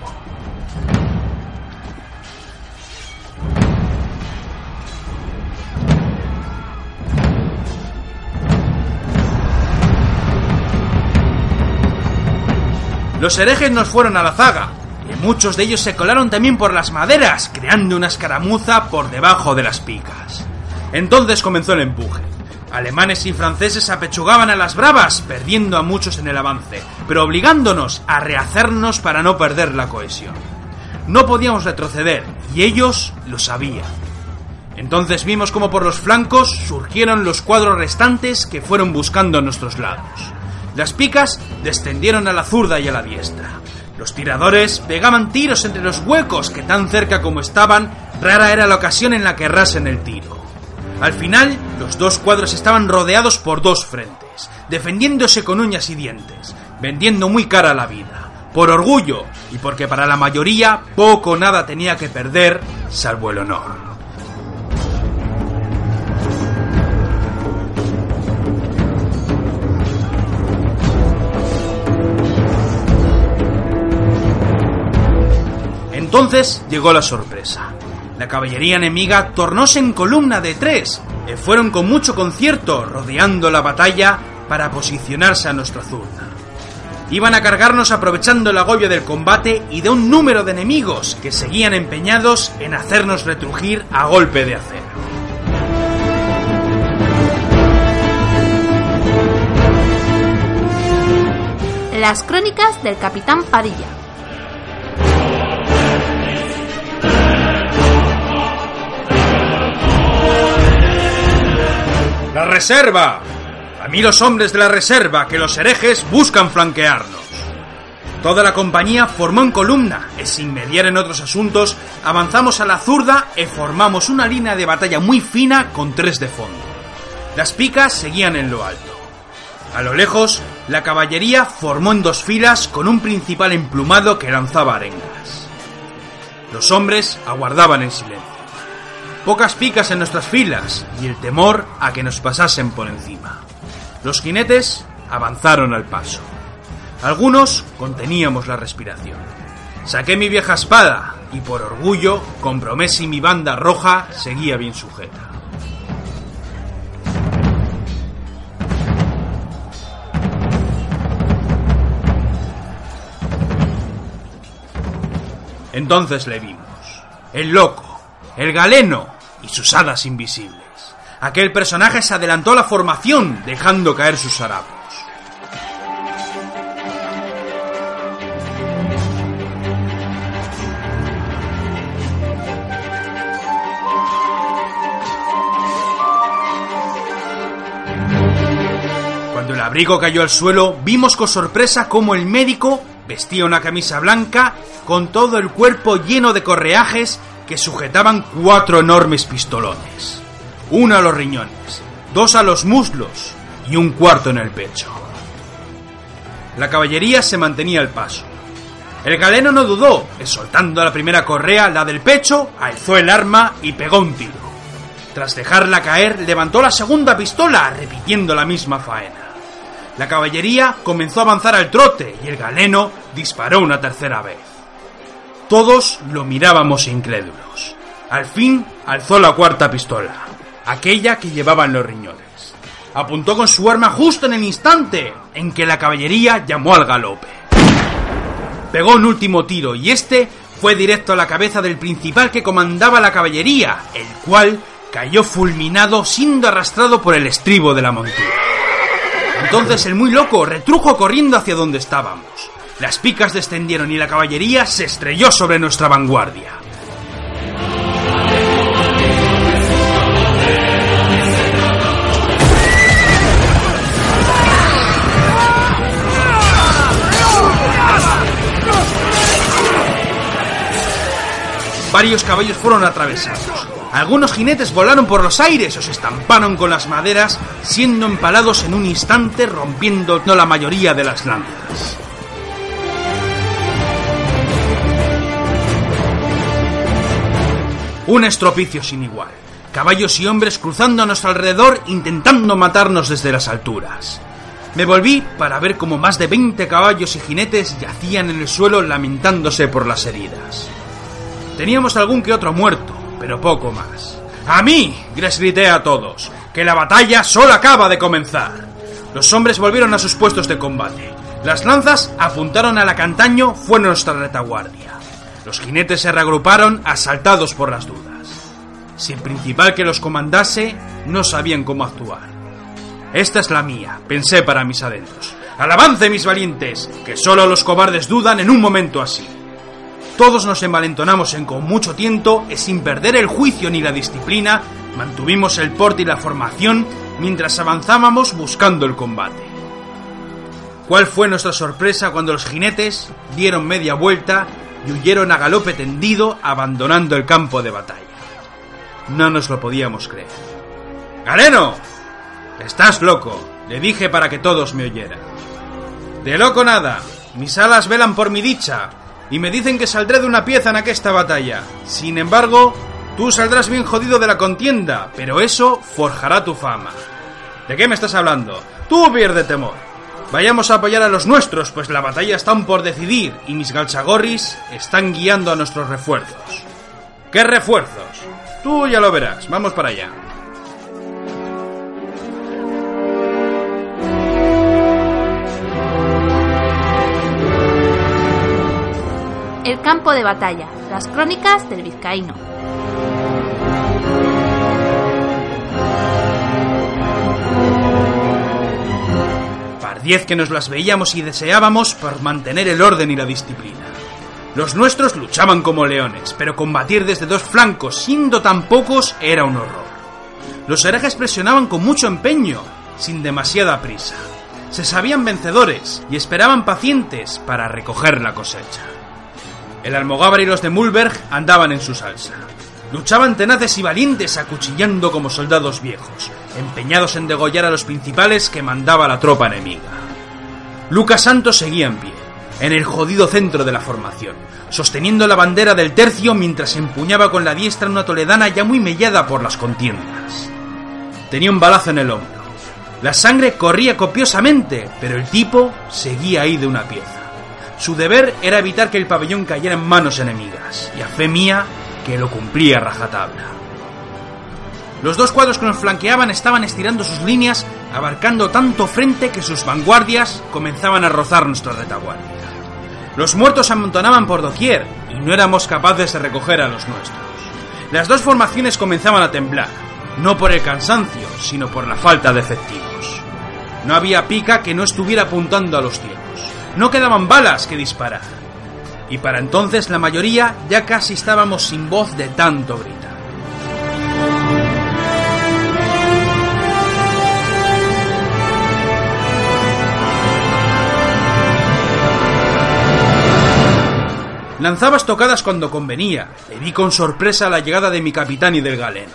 Los herejes nos fueron a la zaga, y muchos de ellos se colaron también por las maderas, creando una escaramuza por debajo de las picas. Entonces comenzó el empuje. Alemanes y franceses apechugaban a las bravas, perdiendo a muchos en el avance, pero obligándonos a rehacernos para no perder la cohesión. No podíamos retroceder, y ellos lo sabían. Entonces vimos como por los flancos surgieron los cuadros restantes que fueron buscando a nuestros lados. Las picas descendieron a la zurda y a la diestra. Los tiradores pegaban tiros entre los huecos que tan cerca como estaban, rara era la ocasión en la que errasen el tiro. Al final, los dos cuadros estaban rodeados por dos frentes, defendiéndose con uñas y dientes, vendiendo muy cara la vida, por orgullo y porque para la mayoría poco o nada tenía que perder, salvo el honor. Entonces llegó la sorpresa. La caballería enemiga tornóse en columna de tres e fueron con mucho concierto rodeando la batalla para posicionarse a nuestra zurda. Iban a cargarnos aprovechando el agobio del combate y de un número de enemigos que seguían empeñados en hacernos retrujir a golpe de acero. Las crónicas del capitán Padilla. ¡La reserva! A mí los hombres de la reserva, que los herejes buscan flanquearnos. Toda la compañía formó en columna, y sin mediar en otros asuntos, avanzamos a la zurda y formamos una línea de batalla muy fina con tres de fondo. Las picas seguían en lo alto. A lo lejos, la caballería formó en dos filas con un principal emplumado que lanzaba arengas. Los hombres aguardaban en silencio. Pocas picas en nuestras filas y el temor a que nos pasasen por encima. Los jinetes avanzaron al paso. Algunos conteníamos la respiración. Saqué mi vieja espada y por orgullo comprobé si mi banda roja seguía bien sujeta. Entonces le vimos. El loco, el galeno y sus hadas invisibles. Aquel personaje se adelantó a la formación, dejando caer sus harapos. Cuando el abrigo cayó al suelo, vimos con sorpresa cómo el médico vestía una camisa blanca con todo el cuerpo lleno de correajes que sujetaban cuatro enormes pistolones. Uno a los riñones, dos a los muslos y un cuarto en el pecho. La caballería se mantenía al paso. El galeno no dudó, soltando la primera correa, la del pecho, alzó el arma y pegó un tiro. Tras dejarla caer, levantó la segunda pistola, repitiendo la misma faena. La caballería comenzó a avanzar al trote y el galeno disparó una tercera vez. Todos lo mirábamos incrédulos. Al fin alzó la cuarta pistola, aquella que llevaba en los riñones. Apuntó con su arma justo en el instante en que la caballería llamó al galope. Pegó un último tiro y este fue directo a la cabeza del principal que comandaba la caballería, el cual cayó fulminado siendo arrastrado por el estribo de la montura. Entonces el muy loco retrujo corriendo hacia donde estábamos. Las picas descendieron y la caballería se estrelló sobre nuestra vanguardia. Varios caballos fueron atravesados. Algunos jinetes volaron por los aires o se estamparon con las maderas, siendo empalados en un instante, rompiendo la mayoría de las lanzas. Un estropicio sin igual. Caballos y hombres cruzando a nuestro alrededor intentando matarnos desde las alturas. Me volví para ver cómo más de 20 caballos y jinetes yacían en el suelo lamentándose por las heridas. Teníamos algún que otro muerto, pero poco más. ¡A mí! grité a todos, que la batalla solo acaba de comenzar. Los hombres volvieron a sus puestos de combate. Las lanzas apuntaron a la Cantaño, fue nuestra retaguardia. Los jinetes se reagruparon, asaltados por las dudas. Si el principal que los comandase no sabían cómo actuar. Esta es la mía, pensé para mis adentros. ¡Al avance, mis valientes! Que solo los cobardes dudan en un momento así. Todos nos envalentonamos en con mucho tiento y sin perder el juicio ni la disciplina, mantuvimos el porte y la formación mientras avanzábamos buscando el combate. ¿Cuál fue nuestra sorpresa cuando los jinetes dieron media vuelta y huyeron a galope tendido abandonando el campo de batalla? No nos lo podíamos creer. ¡Galeno! Estás loco, le dije para que todos me oyeran. De loco nada, mis alas velan por mi dicha, y me dicen que saldré de una pieza en aquesta batalla. Sin embargo, tú saldrás bien jodido de la contienda, pero eso forjará tu fama. ¿De qué me estás hablando? Tú pierde temor. Vayamos a apoyar a los nuestros, pues la batalla está aún por decidir y mis galchagorris están guiando a nuestros refuerzos. ¿Qué refuerzos? Tú ya lo verás, vamos para allá. El campo de batalla, las crónicas del vizcaíno. Diez que nos las veíamos y deseábamos por mantener el orden y la disciplina. Los nuestros luchaban como leones, pero combatir desde dos flancos, siendo tan pocos, era un horror. Los herejes presionaban con mucho empeño, sin demasiada prisa. Se sabían vencedores y esperaban pacientes para recoger la cosecha. El almogávar y los de Mulberg andaban en su salsa. Luchaban tenaces y valientes acuchillando como soldados viejos, empeñados en degollar a los principales que mandaba la tropa enemiga. Lucas Santos seguía en pie, en el jodido centro de la formación, sosteniendo la bandera del tercio mientras empuñaba con la diestra una toledana ya muy mellada por las contiendas. Tenía un balazo en el hombro. La sangre corría copiosamente, pero el tipo seguía ahí de una pieza. Su deber era evitar que el pabellón cayera en manos enemigas, y a fe mía que lo cumplía rajatabla. Los dos cuadros que nos flanqueaban estaban estirando sus líneas, abarcando tanto frente que sus vanguardias comenzaban a rozar nuestra retaguardia. Los muertos se amontonaban por doquier y no éramos capaces de recoger a los nuestros. Las dos formaciones comenzaban a temblar, no por el cansancio, sino por la falta de efectivos. No había pica que no estuviera apuntando a los cielos. No quedaban balas que disparar. Y para entonces la mayoría ya casi estábamos sin voz de tanto gritar. Lanzaba estocadas cuando convenía, y vi con sorpresa la llegada de mi capitán y del galeno.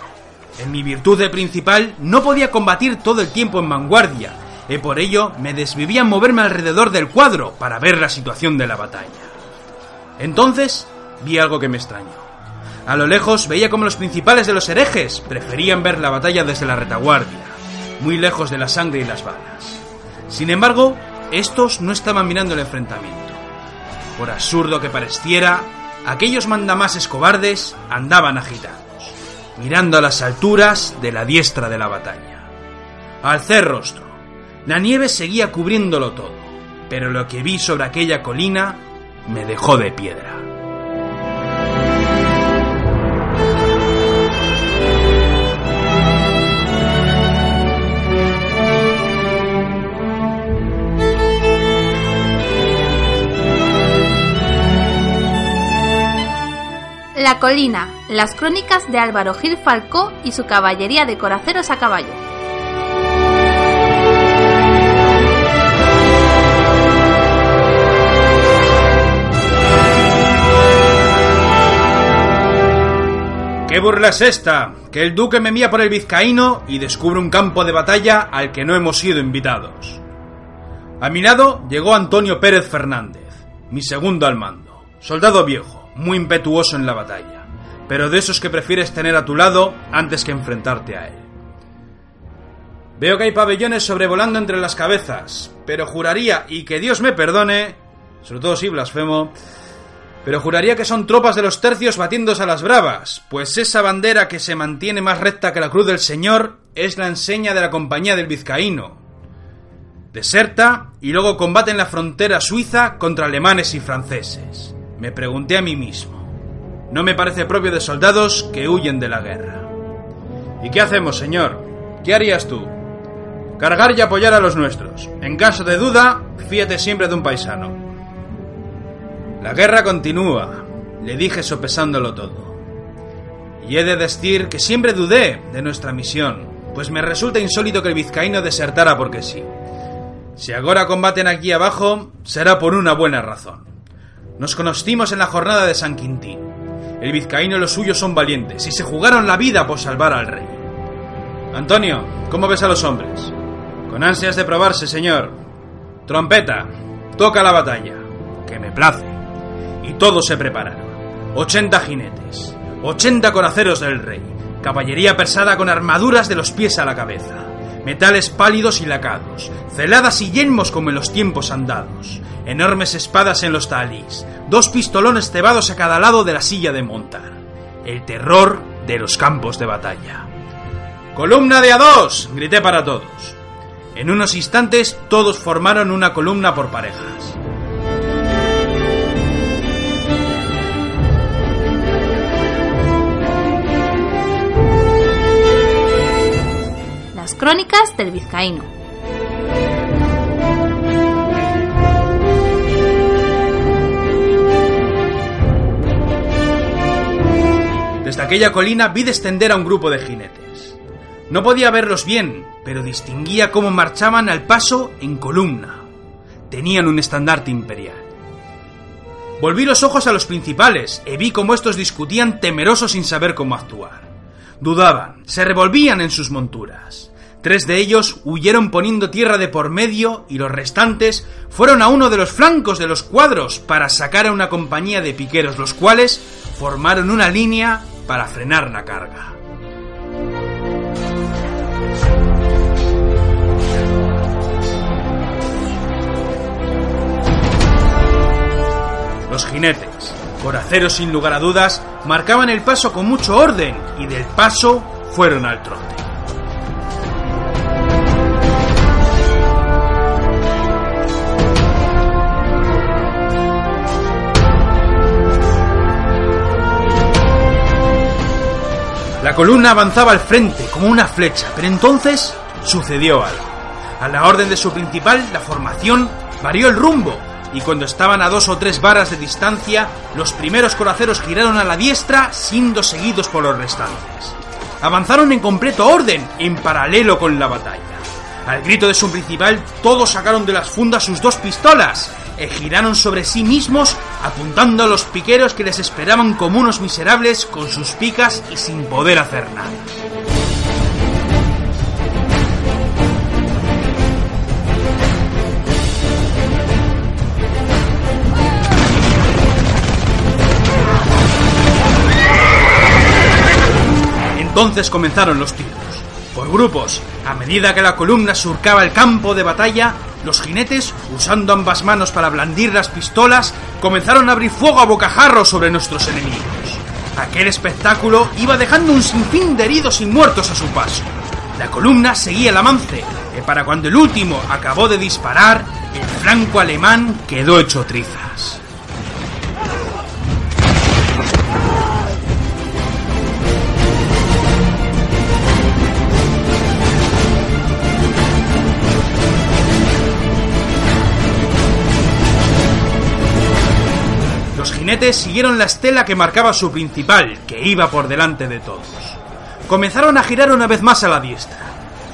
En mi virtud de principal no podía combatir todo el tiempo en vanguardia, y por ello me desvivía en moverme alrededor del cuadro para ver la situación de la batalla. Entonces vi algo que me extrañó. A lo lejos veía como los principales de los herejes preferían ver la batalla desde la retaguardia, muy lejos de la sangre y las balas. Sin embargo, estos no estaban mirando el enfrentamiento. Por absurdo que pareciera, aquellos mandamases cobardes andaban agitados, mirando a las alturas de la diestra de la batalla. Alcé rostro. La nieve seguía cubriéndolo todo, pero lo que vi sobre aquella colina me dejó de piedra. La colina, las crónicas de Álvaro Gil Falcó y su caballería de coraceros a caballo. ¿Qué burla es esta? Que el duque me mía por el vizcaíno y descubre un campo de batalla al que no hemos sido invitados. A mi lado llegó Antonio Pérez Fernández, mi segundo al mando, soldado viejo, muy impetuoso en la batalla, pero de esos que prefieres tener a tu lado antes que enfrentarte a él. Veo que hay pabellones sobrevolando entre las cabezas, pero juraría, y que Dios me perdone, sobre todo si blasfemo, pero juraría que son tropas de los tercios batiéndose a las bravas, pues esa bandera que se mantiene más recta que la cruz del Señor es la enseña de la compañía del vizcaíno. Deserta y luego combate en la frontera suiza contra alemanes y franceses. Me pregunté a mí mismo. No me parece propio de soldados que huyen de la guerra. ¿Y qué hacemos, señor? ¿Qué harías tú? Cargar y apoyar a los nuestros. En caso de duda, fíate siempre de un paisano. La guerra continúa, le dije sopesándolo todo. Y he de decir que siempre dudé de nuestra misión, pues me resulta insólito que el vizcaíno desertara porque sí. Si ahora combaten aquí abajo, será por una buena razón. Nos conocimos en la jornada de San Quintín. El vizcaíno y los suyos son valientes y se jugaron la vida por salvar al rey. Antonio, ¿cómo ves a los hombres? Con ansias de probarse, señor. Trompeta, toca la batalla. Que me place y todos se prepararon. 80 jinetes, 80 coraceros del rey, caballería persada con armaduras de los pies a la cabeza, metales pálidos y lacados, celadas y yelmos como en los tiempos andados, enormes espadas en los talís, dos pistolones cebados a cada lado de la silla de montar. El terror de los campos de batalla. ¡Columna de a dos! grité para todos. En unos instantes todos formaron una columna por parejas. Crónicas del Vizcaíno. Desde aquella colina vi descender a un grupo de jinetes. No podía verlos bien, pero distinguía cómo marchaban al paso en columna. Tenían un estandarte imperial. Volví los ojos a los principales y vi cómo estos discutían temerosos sin saber cómo actuar. Dudaban, se revolvían en sus monturas. Tres de ellos huyeron poniendo tierra de por medio y los restantes fueron a uno de los flancos de los cuadros para sacar a una compañía de piqueros, los cuales formaron una línea para frenar la carga. Los jinetes, coraceros sin lugar a dudas, marcaban el paso con mucho orden y del paso fueron al trote. La columna avanzaba al frente como una flecha, pero entonces sucedió algo. A la orden de su principal, la formación varió el rumbo, y cuando estaban a dos o tres varas de distancia, los primeros coraceros giraron a la diestra, siendo seguidos por los restantes. Avanzaron en completo orden, en paralelo con la batalla. Al grito de su principal, todos sacaron de las fundas sus dos pistolas, e giraron sobre sí mismos apuntando a los piqueros que les esperaban como unos miserables con sus picas y sin poder hacer nada. Entonces comenzaron los tiros. Por grupos, a medida que la columna surcaba el campo de batalla, los jinetes, usando ambas manos para blandir las pistolas, comenzaron a abrir fuego a bocajarro sobre nuestros enemigos. Aquel espectáculo iba dejando un sinfín de heridos y muertos a su paso. La columna seguía el avance, y para cuando el último acabó de disparar, el flanco alemán quedó hecho trizas. Jinetes siguieron la estela que marcaba su principal, que iba por delante de todos. Comenzaron a girar una vez más a la diestra.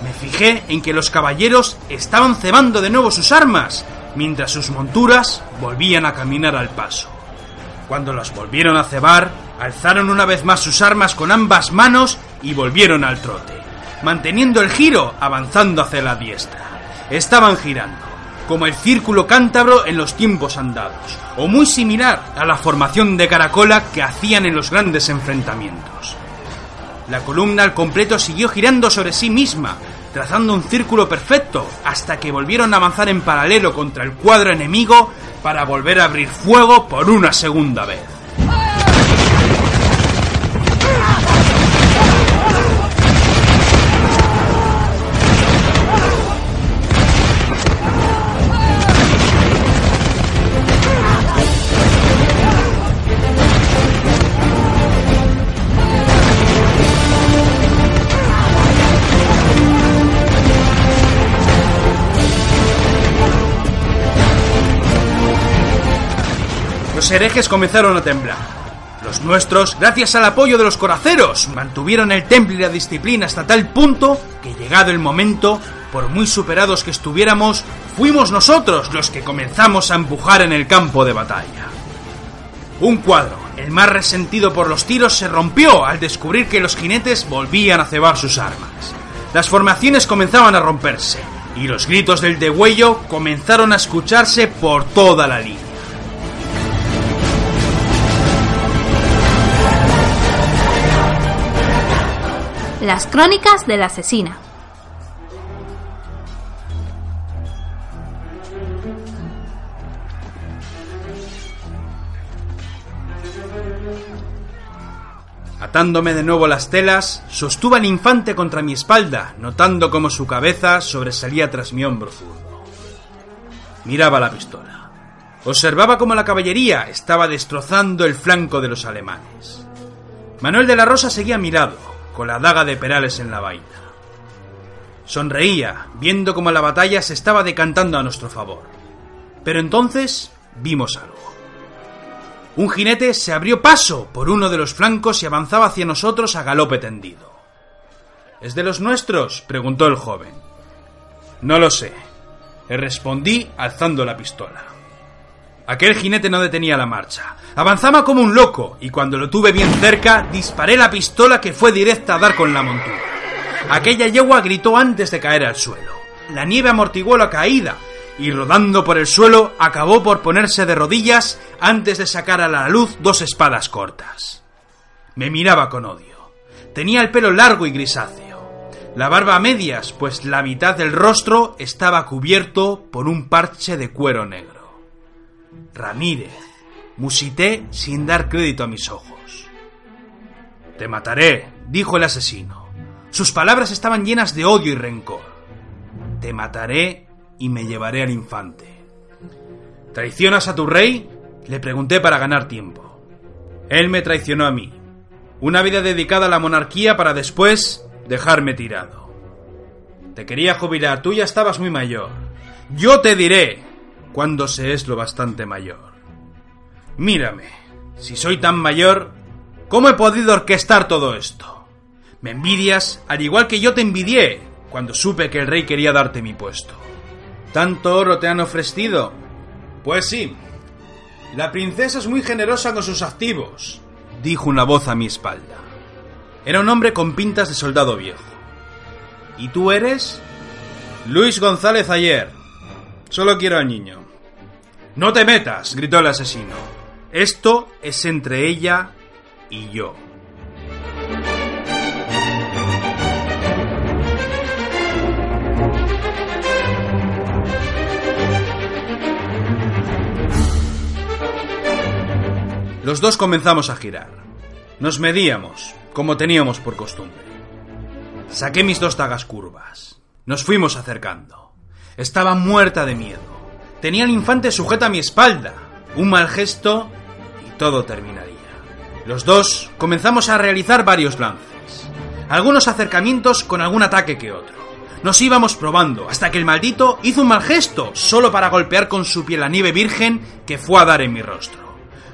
Me fijé en que los caballeros estaban cebando de nuevo sus armas, mientras sus monturas volvían a caminar al paso. Cuando las volvieron a cebar, alzaron una vez más sus armas con ambas manos y volvieron al trote, manteniendo el giro avanzando hacia la diestra. Estaban girando, como el círculo cántabro en los tiempos andados, o muy similar a la formación de caracola que hacían en los grandes enfrentamientos. La columna al completo siguió girando sobre sí misma, trazando un círculo perfecto, hasta que volvieron a avanzar en paralelo contra el cuadro enemigo para volver a abrir fuego por una segunda vez. Herejes comenzaron a temblar. Los nuestros, gracias al apoyo de los coraceros, mantuvieron el temple y la disciplina hasta tal punto que llegado el momento, por muy superados que estuviéramos, fuimos nosotros los que comenzamos a empujar en el campo de batalla. Un cuadro, el más resentido por los tiros, se rompió al descubrir que los jinetes volvían a cebar sus armas. Las formaciones comenzaban a romperse, y los gritos del degüello comenzaron a escucharse por toda la línea. Las crónicas de la asesina. Atándome de nuevo las telas, sostuve al infante contra mi espalda, notando cómo su cabeza sobresalía tras mi hombro zurdo. Miraba la pistola. Observaba cómo la caballería estaba destrozando el flanco de los alemanes. Manuel de la Rosa seguía a mi con la daga de Perales en la vaina. Sonreía, viendo cómo la batalla se estaba decantando a nuestro favor. Pero entonces vimos algo. Un jinete se abrió paso por uno de los flancos y avanzaba hacia nosotros a galope tendido. ¿Es de los nuestros? preguntó el joven. No lo sé, le respondí alzando la pistola. Aquel jinete no detenía la marcha. Avanzaba como un loco y cuando lo tuve bien cerca disparé la pistola que fue directa a dar con la montura. Aquella yegua gritó antes de caer al suelo. La nieve amortiguó la caída y rodando por el suelo acabó por ponerse de rodillas antes de sacar a la luz dos espadas cortas. Me miraba con odio. Tenía el pelo largo y grisáceo. La barba a medias, pues la mitad del rostro estaba cubierto por un parche de cuero negro. Ramírez, musité sin dar crédito a mis ojos. Te mataré, dijo el asesino. Sus palabras estaban llenas de odio y rencor. Te mataré y me llevaré al infante. ¿Traicionas a tu rey? Le pregunté para ganar tiempo. Él me traicionó a mí. Una vida dedicada a la monarquía para después dejarme tirado. Te quería jubilar, tú ya estabas muy mayor. Yo te diré cuando se es lo bastante mayor. Mírame, si soy tan mayor, ¿cómo he podido orquestar todo esto? Me envidias al igual que yo te envidié cuando supe que el rey quería darte mi puesto. ¿Tanto oro te han ofrecido? Pues sí. La princesa es muy generosa con sus activos, dijo una voz a mi espalda. Era un hombre con pintas de soldado viejo. ¿Y tú eres? Luis González Ayer. Solo quiero al niño. No te metas, gritó el asesino. Esto es entre ella y yo. Los dos comenzamos a girar. Nos medíamos, como teníamos por costumbre. Saqué mis dos dagas curvas. Nos fuimos acercando. Estaba muerta de miedo. Tenía al infante sujeta a mi espalda. Un mal gesto y todo terminaría. Los dos comenzamos a realizar varios lances. Algunos acercamientos con algún ataque que otro. Nos íbamos probando hasta que el maldito hizo un mal gesto solo para golpear con su piel la nieve virgen que fue a dar en mi rostro.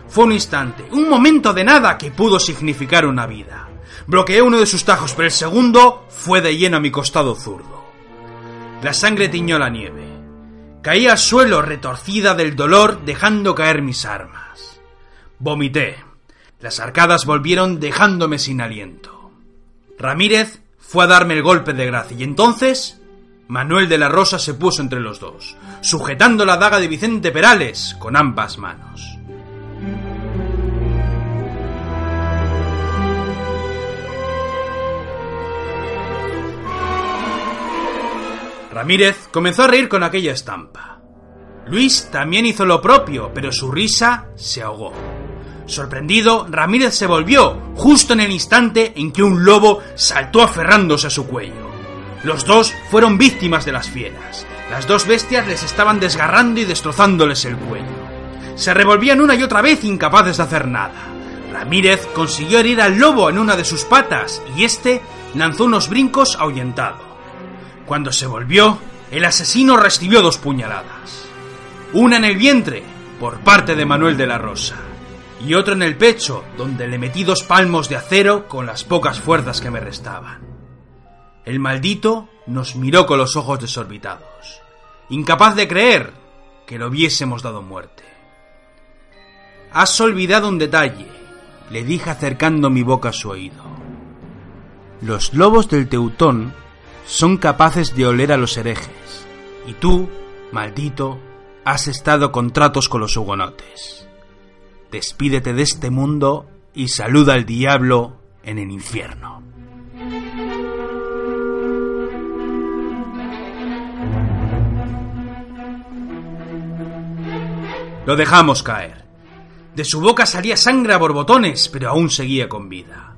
Fue un instante, un momento de nada que pudo significar una vida. Bloqueé uno de sus tajos, pero el segundo fue de lleno a mi costado zurdo. La sangre tiñó la nieve. Caí al suelo retorcida del dolor dejando caer mis armas. Vomité. Las arcadas volvieron dejándome sin aliento. Ramírez fue a darme el golpe de gracia y entonces Manuel de la Rosa se puso entre los dos, sujetando la daga de Vicente Perales con ambas manos. Ramírez comenzó a reír con aquella estampa. Luis también hizo lo propio, pero su risa se ahogó. Sorprendido, Ramírez se volvió, justo en el instante en que un lobo saltó aferrándose a su cuello. Los dos fueron víctimas de las fieras. Las dos bestias les estaban desgarrando y destrozándoles el cuello. Se revolvían una y otra vez incapaces de hacer nada. Ramírez consiguió herir al lobo en una de sus patas y éste lanzó unos brincos ahuyentado. Cuando se volvió, el asesino recibió dos puñaladas. Una en el vientre, por parte de Manuel de la Rosa, y otra en el pecho, donde le metí dos palmos de acero con las pocas fuerzas que me restaban. El maldito nos miró con los ojos desorbitados, incapaz de creer que lo hubiésemos dado muerte. Has olvidado un detalle, le dije acercando mi boca a su oído. Los lobos del Teutón son capaces de oler a los herejes. Y tú, maldito, has estado con tratos con los hugonotes. Despídete de este mundo y saluda al diablo en el infierno. Lo dejamos caer. De su boca salía sangre a borbotones, pero aún seguía con vida.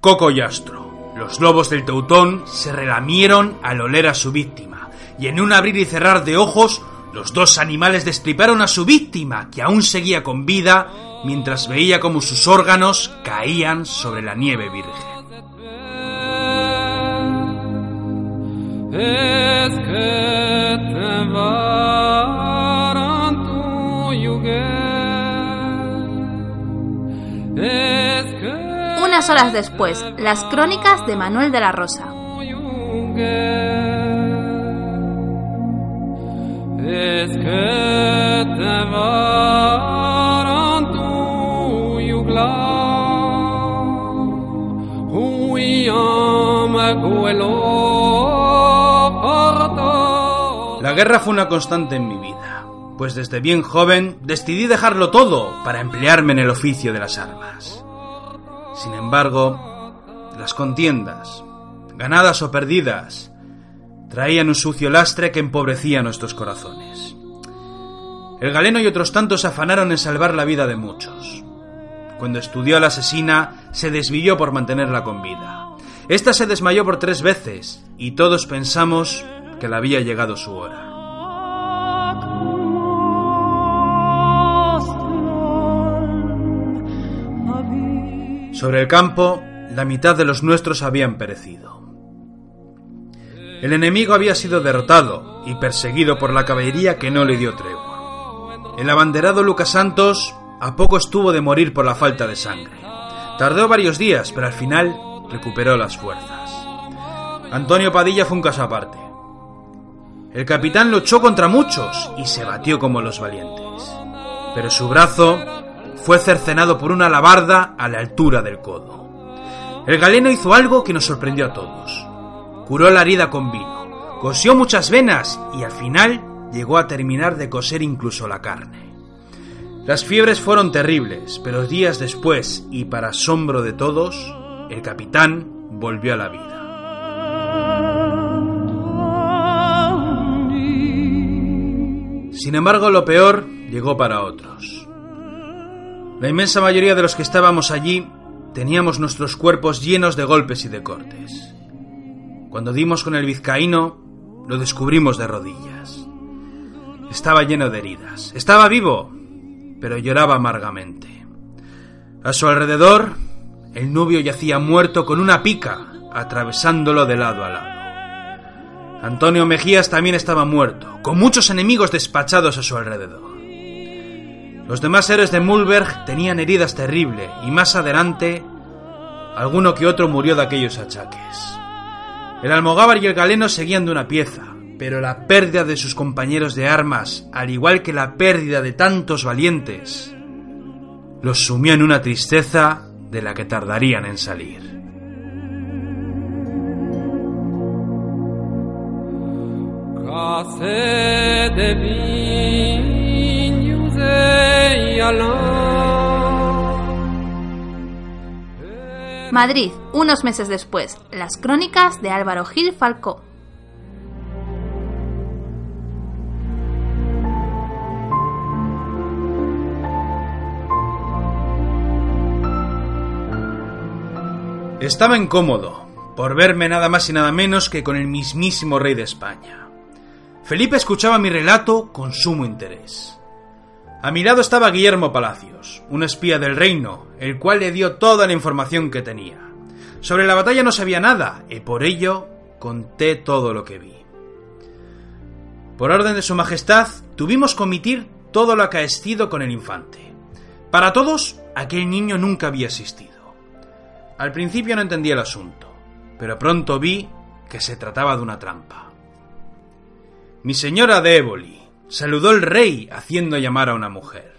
Coco Yastro, los lobos del Teutón se relamieron al oler a su víctima, y en un abrir y cerrar de ojos, los dos animales destriparon a su víctima, que aún seguía con vida, mientras veía como sus órganos caían sobre la nieve virgen. Unas horas después, las crónicas de Manuel de la Rosa. La guerra fue una constante en mi vida, pues desde bien joven decidí dejarlo todo para emplearme en el oficio de las armas. Sin embargo, las contiendas, ganadas o perdidas, traían un sucio lastre que empobrecía nuestros corazones. El galeno y otros tantos afanaron en salvar la vida de muchos. Cuando estudió a la asesina, se desvió por mantenerla con vida. Esta se desmayó por tres veces y todos pensamos que le había llegado su hora. Sobre el campo, la mitad de los nuestros habían perecido. El enemigo había sido derrotado y perseguido por la caballería que no le dio tregua. El abanderado Lucas Santos a poco estuvo de morir por la falta de sangre. Tardó varios días, pero al final recuperó las fuerzas. Antonio Padilla fue un caso aparte. El capitán luchó contra muchos y se batió como los valientes. Pero su brazo fue cercenado por una alabarda a la altura del codo. El galeno hizo algo que nos sorprendió a todos. Curó la herida con vino, cosió muchas venas y al final llegó a terminar de coser incluso la carne. Las fiebres fueron terribles, pero días después, y para asombro de todos, el capitán volvió a la vida. Sin embargo, lo peor llegó para otros. La inmensa mayoría de los que estábamos allí teníamos nuestros cuerpos llenos de golpes y de cortes. Cuando dimos con el vizcaíno, lo descubrimos de rodillas. Estaba lleno de heridas. Estaba vivo, pero lloraba amargamente. A su alrededor, el novio yacía muerto con una pica, atravesándolo de lado a lado. Antonio Mejías también estaba muerto, con muchos enemigos despachados a su alrededor. Los demás héroes de Mulberg tenían heridas terribles y más adelante alguno que otro murió de aquellos achaques. El almogávar y el galeno seguían de una pieza, pero la pérdida de sus compañeros de armas, al igual que la pérdida de tantos valientes, los sumió en una tristeza de la que tardarían en salir. Madrid, unos meses después. Las crónicas de Álvaro Gil Falcó. Estaba incómodo por verme nada más y nada menos que con el mismísimo rey de España. Felipe escuchaba mi relato con sumo interés. A mi lado estaba Guillermo Palacios, un espía del reino, el cual le dio toda la información que tenía. Sobre la batalla no sabía nada, y por ello conté todo lo que vi. Por orden de su Majestad, tuvimos que omitir todo lo acaecido con el infante. Para todos, aquel niño nunca había existido. Al principio no entendía el asunto, pero pronto vi que se trataba de una trampa. Mi señora de Éboli, Saludó el rey haciendo llamar a una mujer.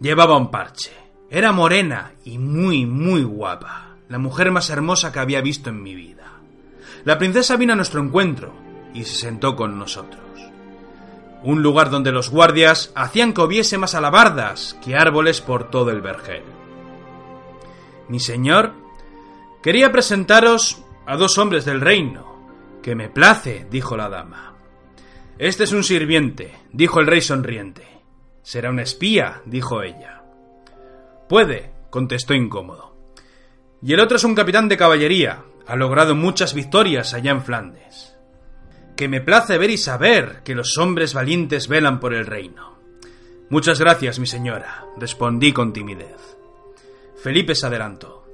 Llevaba un parche. Era morena y muy, muy guapa. La mujer más hermosa que había visto en mi vida. La princesa vino a nuestro encuentro y se sentó con nosotros. Un lugar donde los guardias hacían que hubiese más alabardas que árboles por todo el vergel. Mi señor, quería presentaros a dos hombres del reino. Que me place, dijo la dama. Este es un sirviente, dijo el rey sonriente. Será un espía, dijo ella. Puede, contestó incómodo. Y el otro es un capitán de caballería. Ha logrado muchas victorias allá en Flandes. Que me place ver y saber que los hombres valientes velan por el reino. Muchas gracias, mi señora, respondí con timidez. Felipe se adelantó.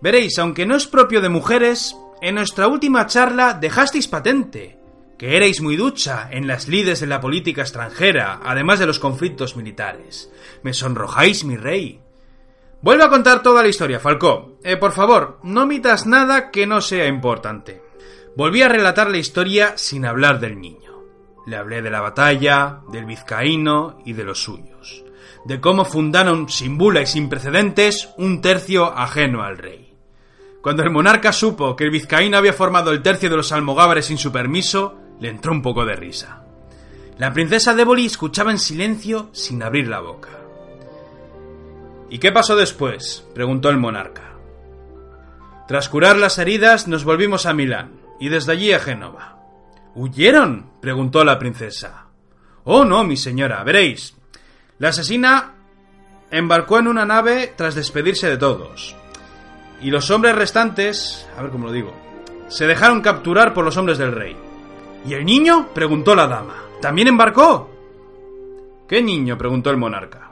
Veréis, aunque no es propio de mujeres, en nuestra última charla dejasteis patente que erais muy ducha en las lides de la política extranjera, además de los conflictos militares. Me sonrojáis, mi rey. Vuelvo a contar toda la historia, Falcó. Eh, por favor, no omitas nada que no sea importante. Volví a relatar la historia sin hablar del niño. Le hablé de la batalla, del vizcaíno y de los suyos. De cómo fundaron sin bula y sin precedentes un tercio ajeno al rey. Cuando el monarca supo que el vizcaíno había formado el tercio de los almogávares sin su permiso, le entró un poco de risa. La princesa Déboli escuchaba en silencio sin abrir la boca. ¿Y qué pasó después? preguntó el monarca. Tras curar las heridas nos volvimos a Milán y desde allí a Génova. ¿Huyeron? preguntó la princesa. Oh, no, mi señora, veréis. La asesina embarcó en una nave tras despedirse de todos. Y los hombres restantes, a ver cómo lo digo, se dejaron capturar por los hombres del rey. ¿Y el niño? preguntó la dama. ¿También embarcó? ¿Qué niño? preguntó el monarca.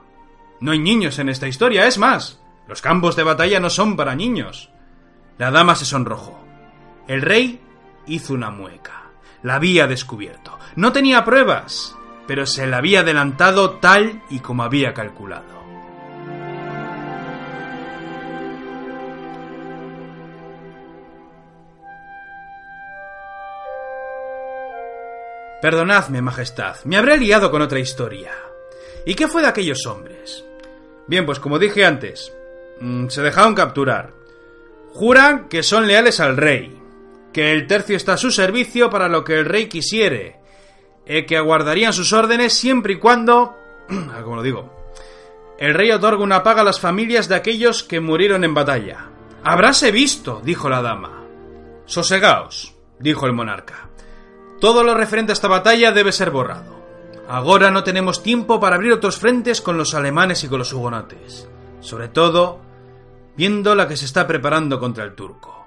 No hay niños en esta historia, es más. Los campos de batalla no son para niños. La dama se sonrojó. El rey hizo una mueca. La había descubierto. No tenía pruebas, pero se la había adelantado tal y como había calculado. Perdonadme, Majestad, me habré liado con otra historia. ¿Y qué fue de aquellos hombres? Bien, pues como dije antes, mm, se dejaron capturar. Juran que son leales al rey, que el tercio está a su servicio para lo que el rey quisiere, y que aguardarían sus órdenes siempre y cuando... como lo digo. El rey otorga una paga a las familias de aquellos que murieron en batalla. Habráse visto, dijo la dama. Sosegaos, dijo el monarca. Todo lo referente a esta batalla debe ser borrado. Ahora no tenemos tiempo para abrir otros frentes con los alemanes y con los hugonotes. sobre todo viendo la que se está preparando contra el turco.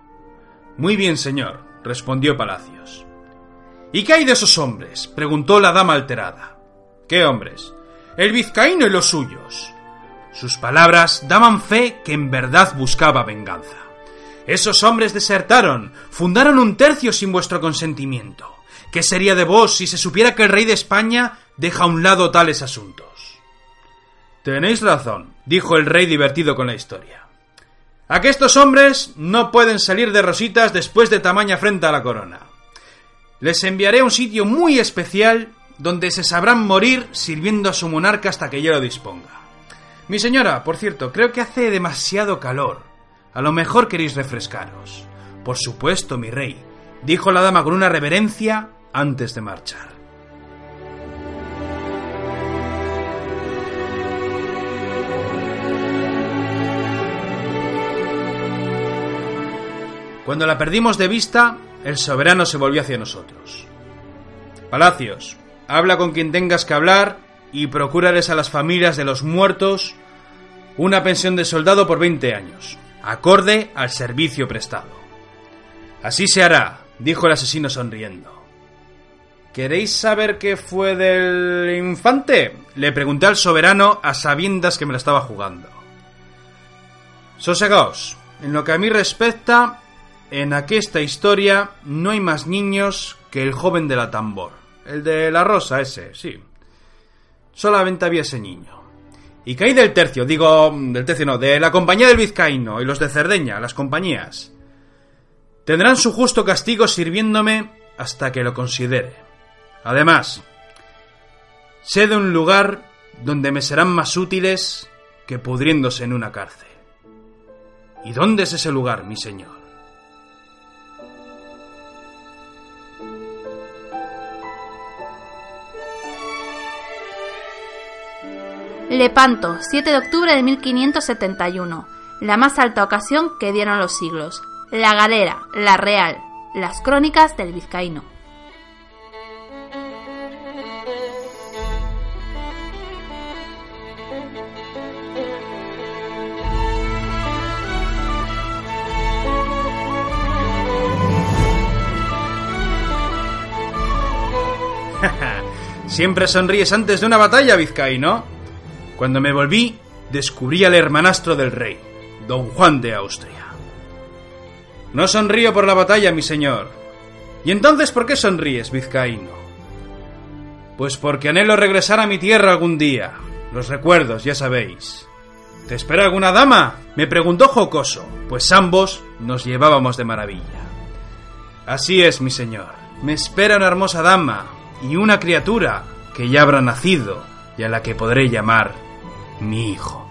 Muy bien, señor, respondió Palacios. ¿Y qué hay de esos hombres? preguntó la dama alterada. ¿Qué hombres? El vizcaíno y los suyos. Sus palabras daban fe que en verdad buscaba venganza. Esos hombres desertaron, fundaron un tercio sin vuestro consentimiento. ¿Qué sería de vos si se supiera que el rey de España deja a un lado tales asuntos? Tenéis razón, dijo el rey divertido con la historia. Aquestos hombres no pueden salir de rositas después de tamaña afrenta a la corona. Les enviaré a un sitio muy especial donde se sabrán morir sirviendo a su monarca hasta que yo lo disponga. Mi señora, por cierto, creo que hace demasiado calor. A lo mejor queréis refrescaros. Por supuesto, mi rey, dijo la dama con una reverencia antes de marchar. Cuando la perdimos de vista, el soberano se volvió hacia nosotros. Palacios, habla con quien tengas que hablar y procúrales a las familias de los muertos una pensión de soldado por 20 años, acorde al servicio prestado. Así se hará, dijo el asesino sonriendo. ¿Queréis saber qué fue del infante? Le pregunté al soberano a sabiendas que me la estaba jugando. Sosegaos. En lo que a mí respecta, en aquesta historia no hay más niños que el joven de la tambor. El de la rosa, ese, sí. Solamente había ese niño. Y caí del tercio, digo, del tercio no, de la compañía del Vizcaíno y los de Cerdeña, las compañías. Tendrán su justo castigo sirviéndome hasta que lo considere. Además, sé de un lugar donde me serán más útiles que pudriéndose en una cárcel. ¿Y dónde es ese lugar, mi señor? Lepanto, 7 de octubre de 1571. La más alta ocasión que dieron los siglos. La galera, la real. Las crónicas del vizcaíno. Siempre sonríes antes de una batalla, vizcaíno. Cuando me volví, descubrí al hermanastro del rey, don Juan de Austria. No sonrío por la batalla, mi señor. ¿Y entonces por qué sonríes, vizcaíno? Pues porque anhelo regresar a mi tierra algún día. Los recuerdos, ya sabéis. ¿Te espera alguna dama? Me preguntó jocoso, pues ambos nos llevábamos de maravilla. Así es, mi señor. Me espera una hermosa dama y una criatura que ya habrá nacido y a la que podré llamar mi hijo.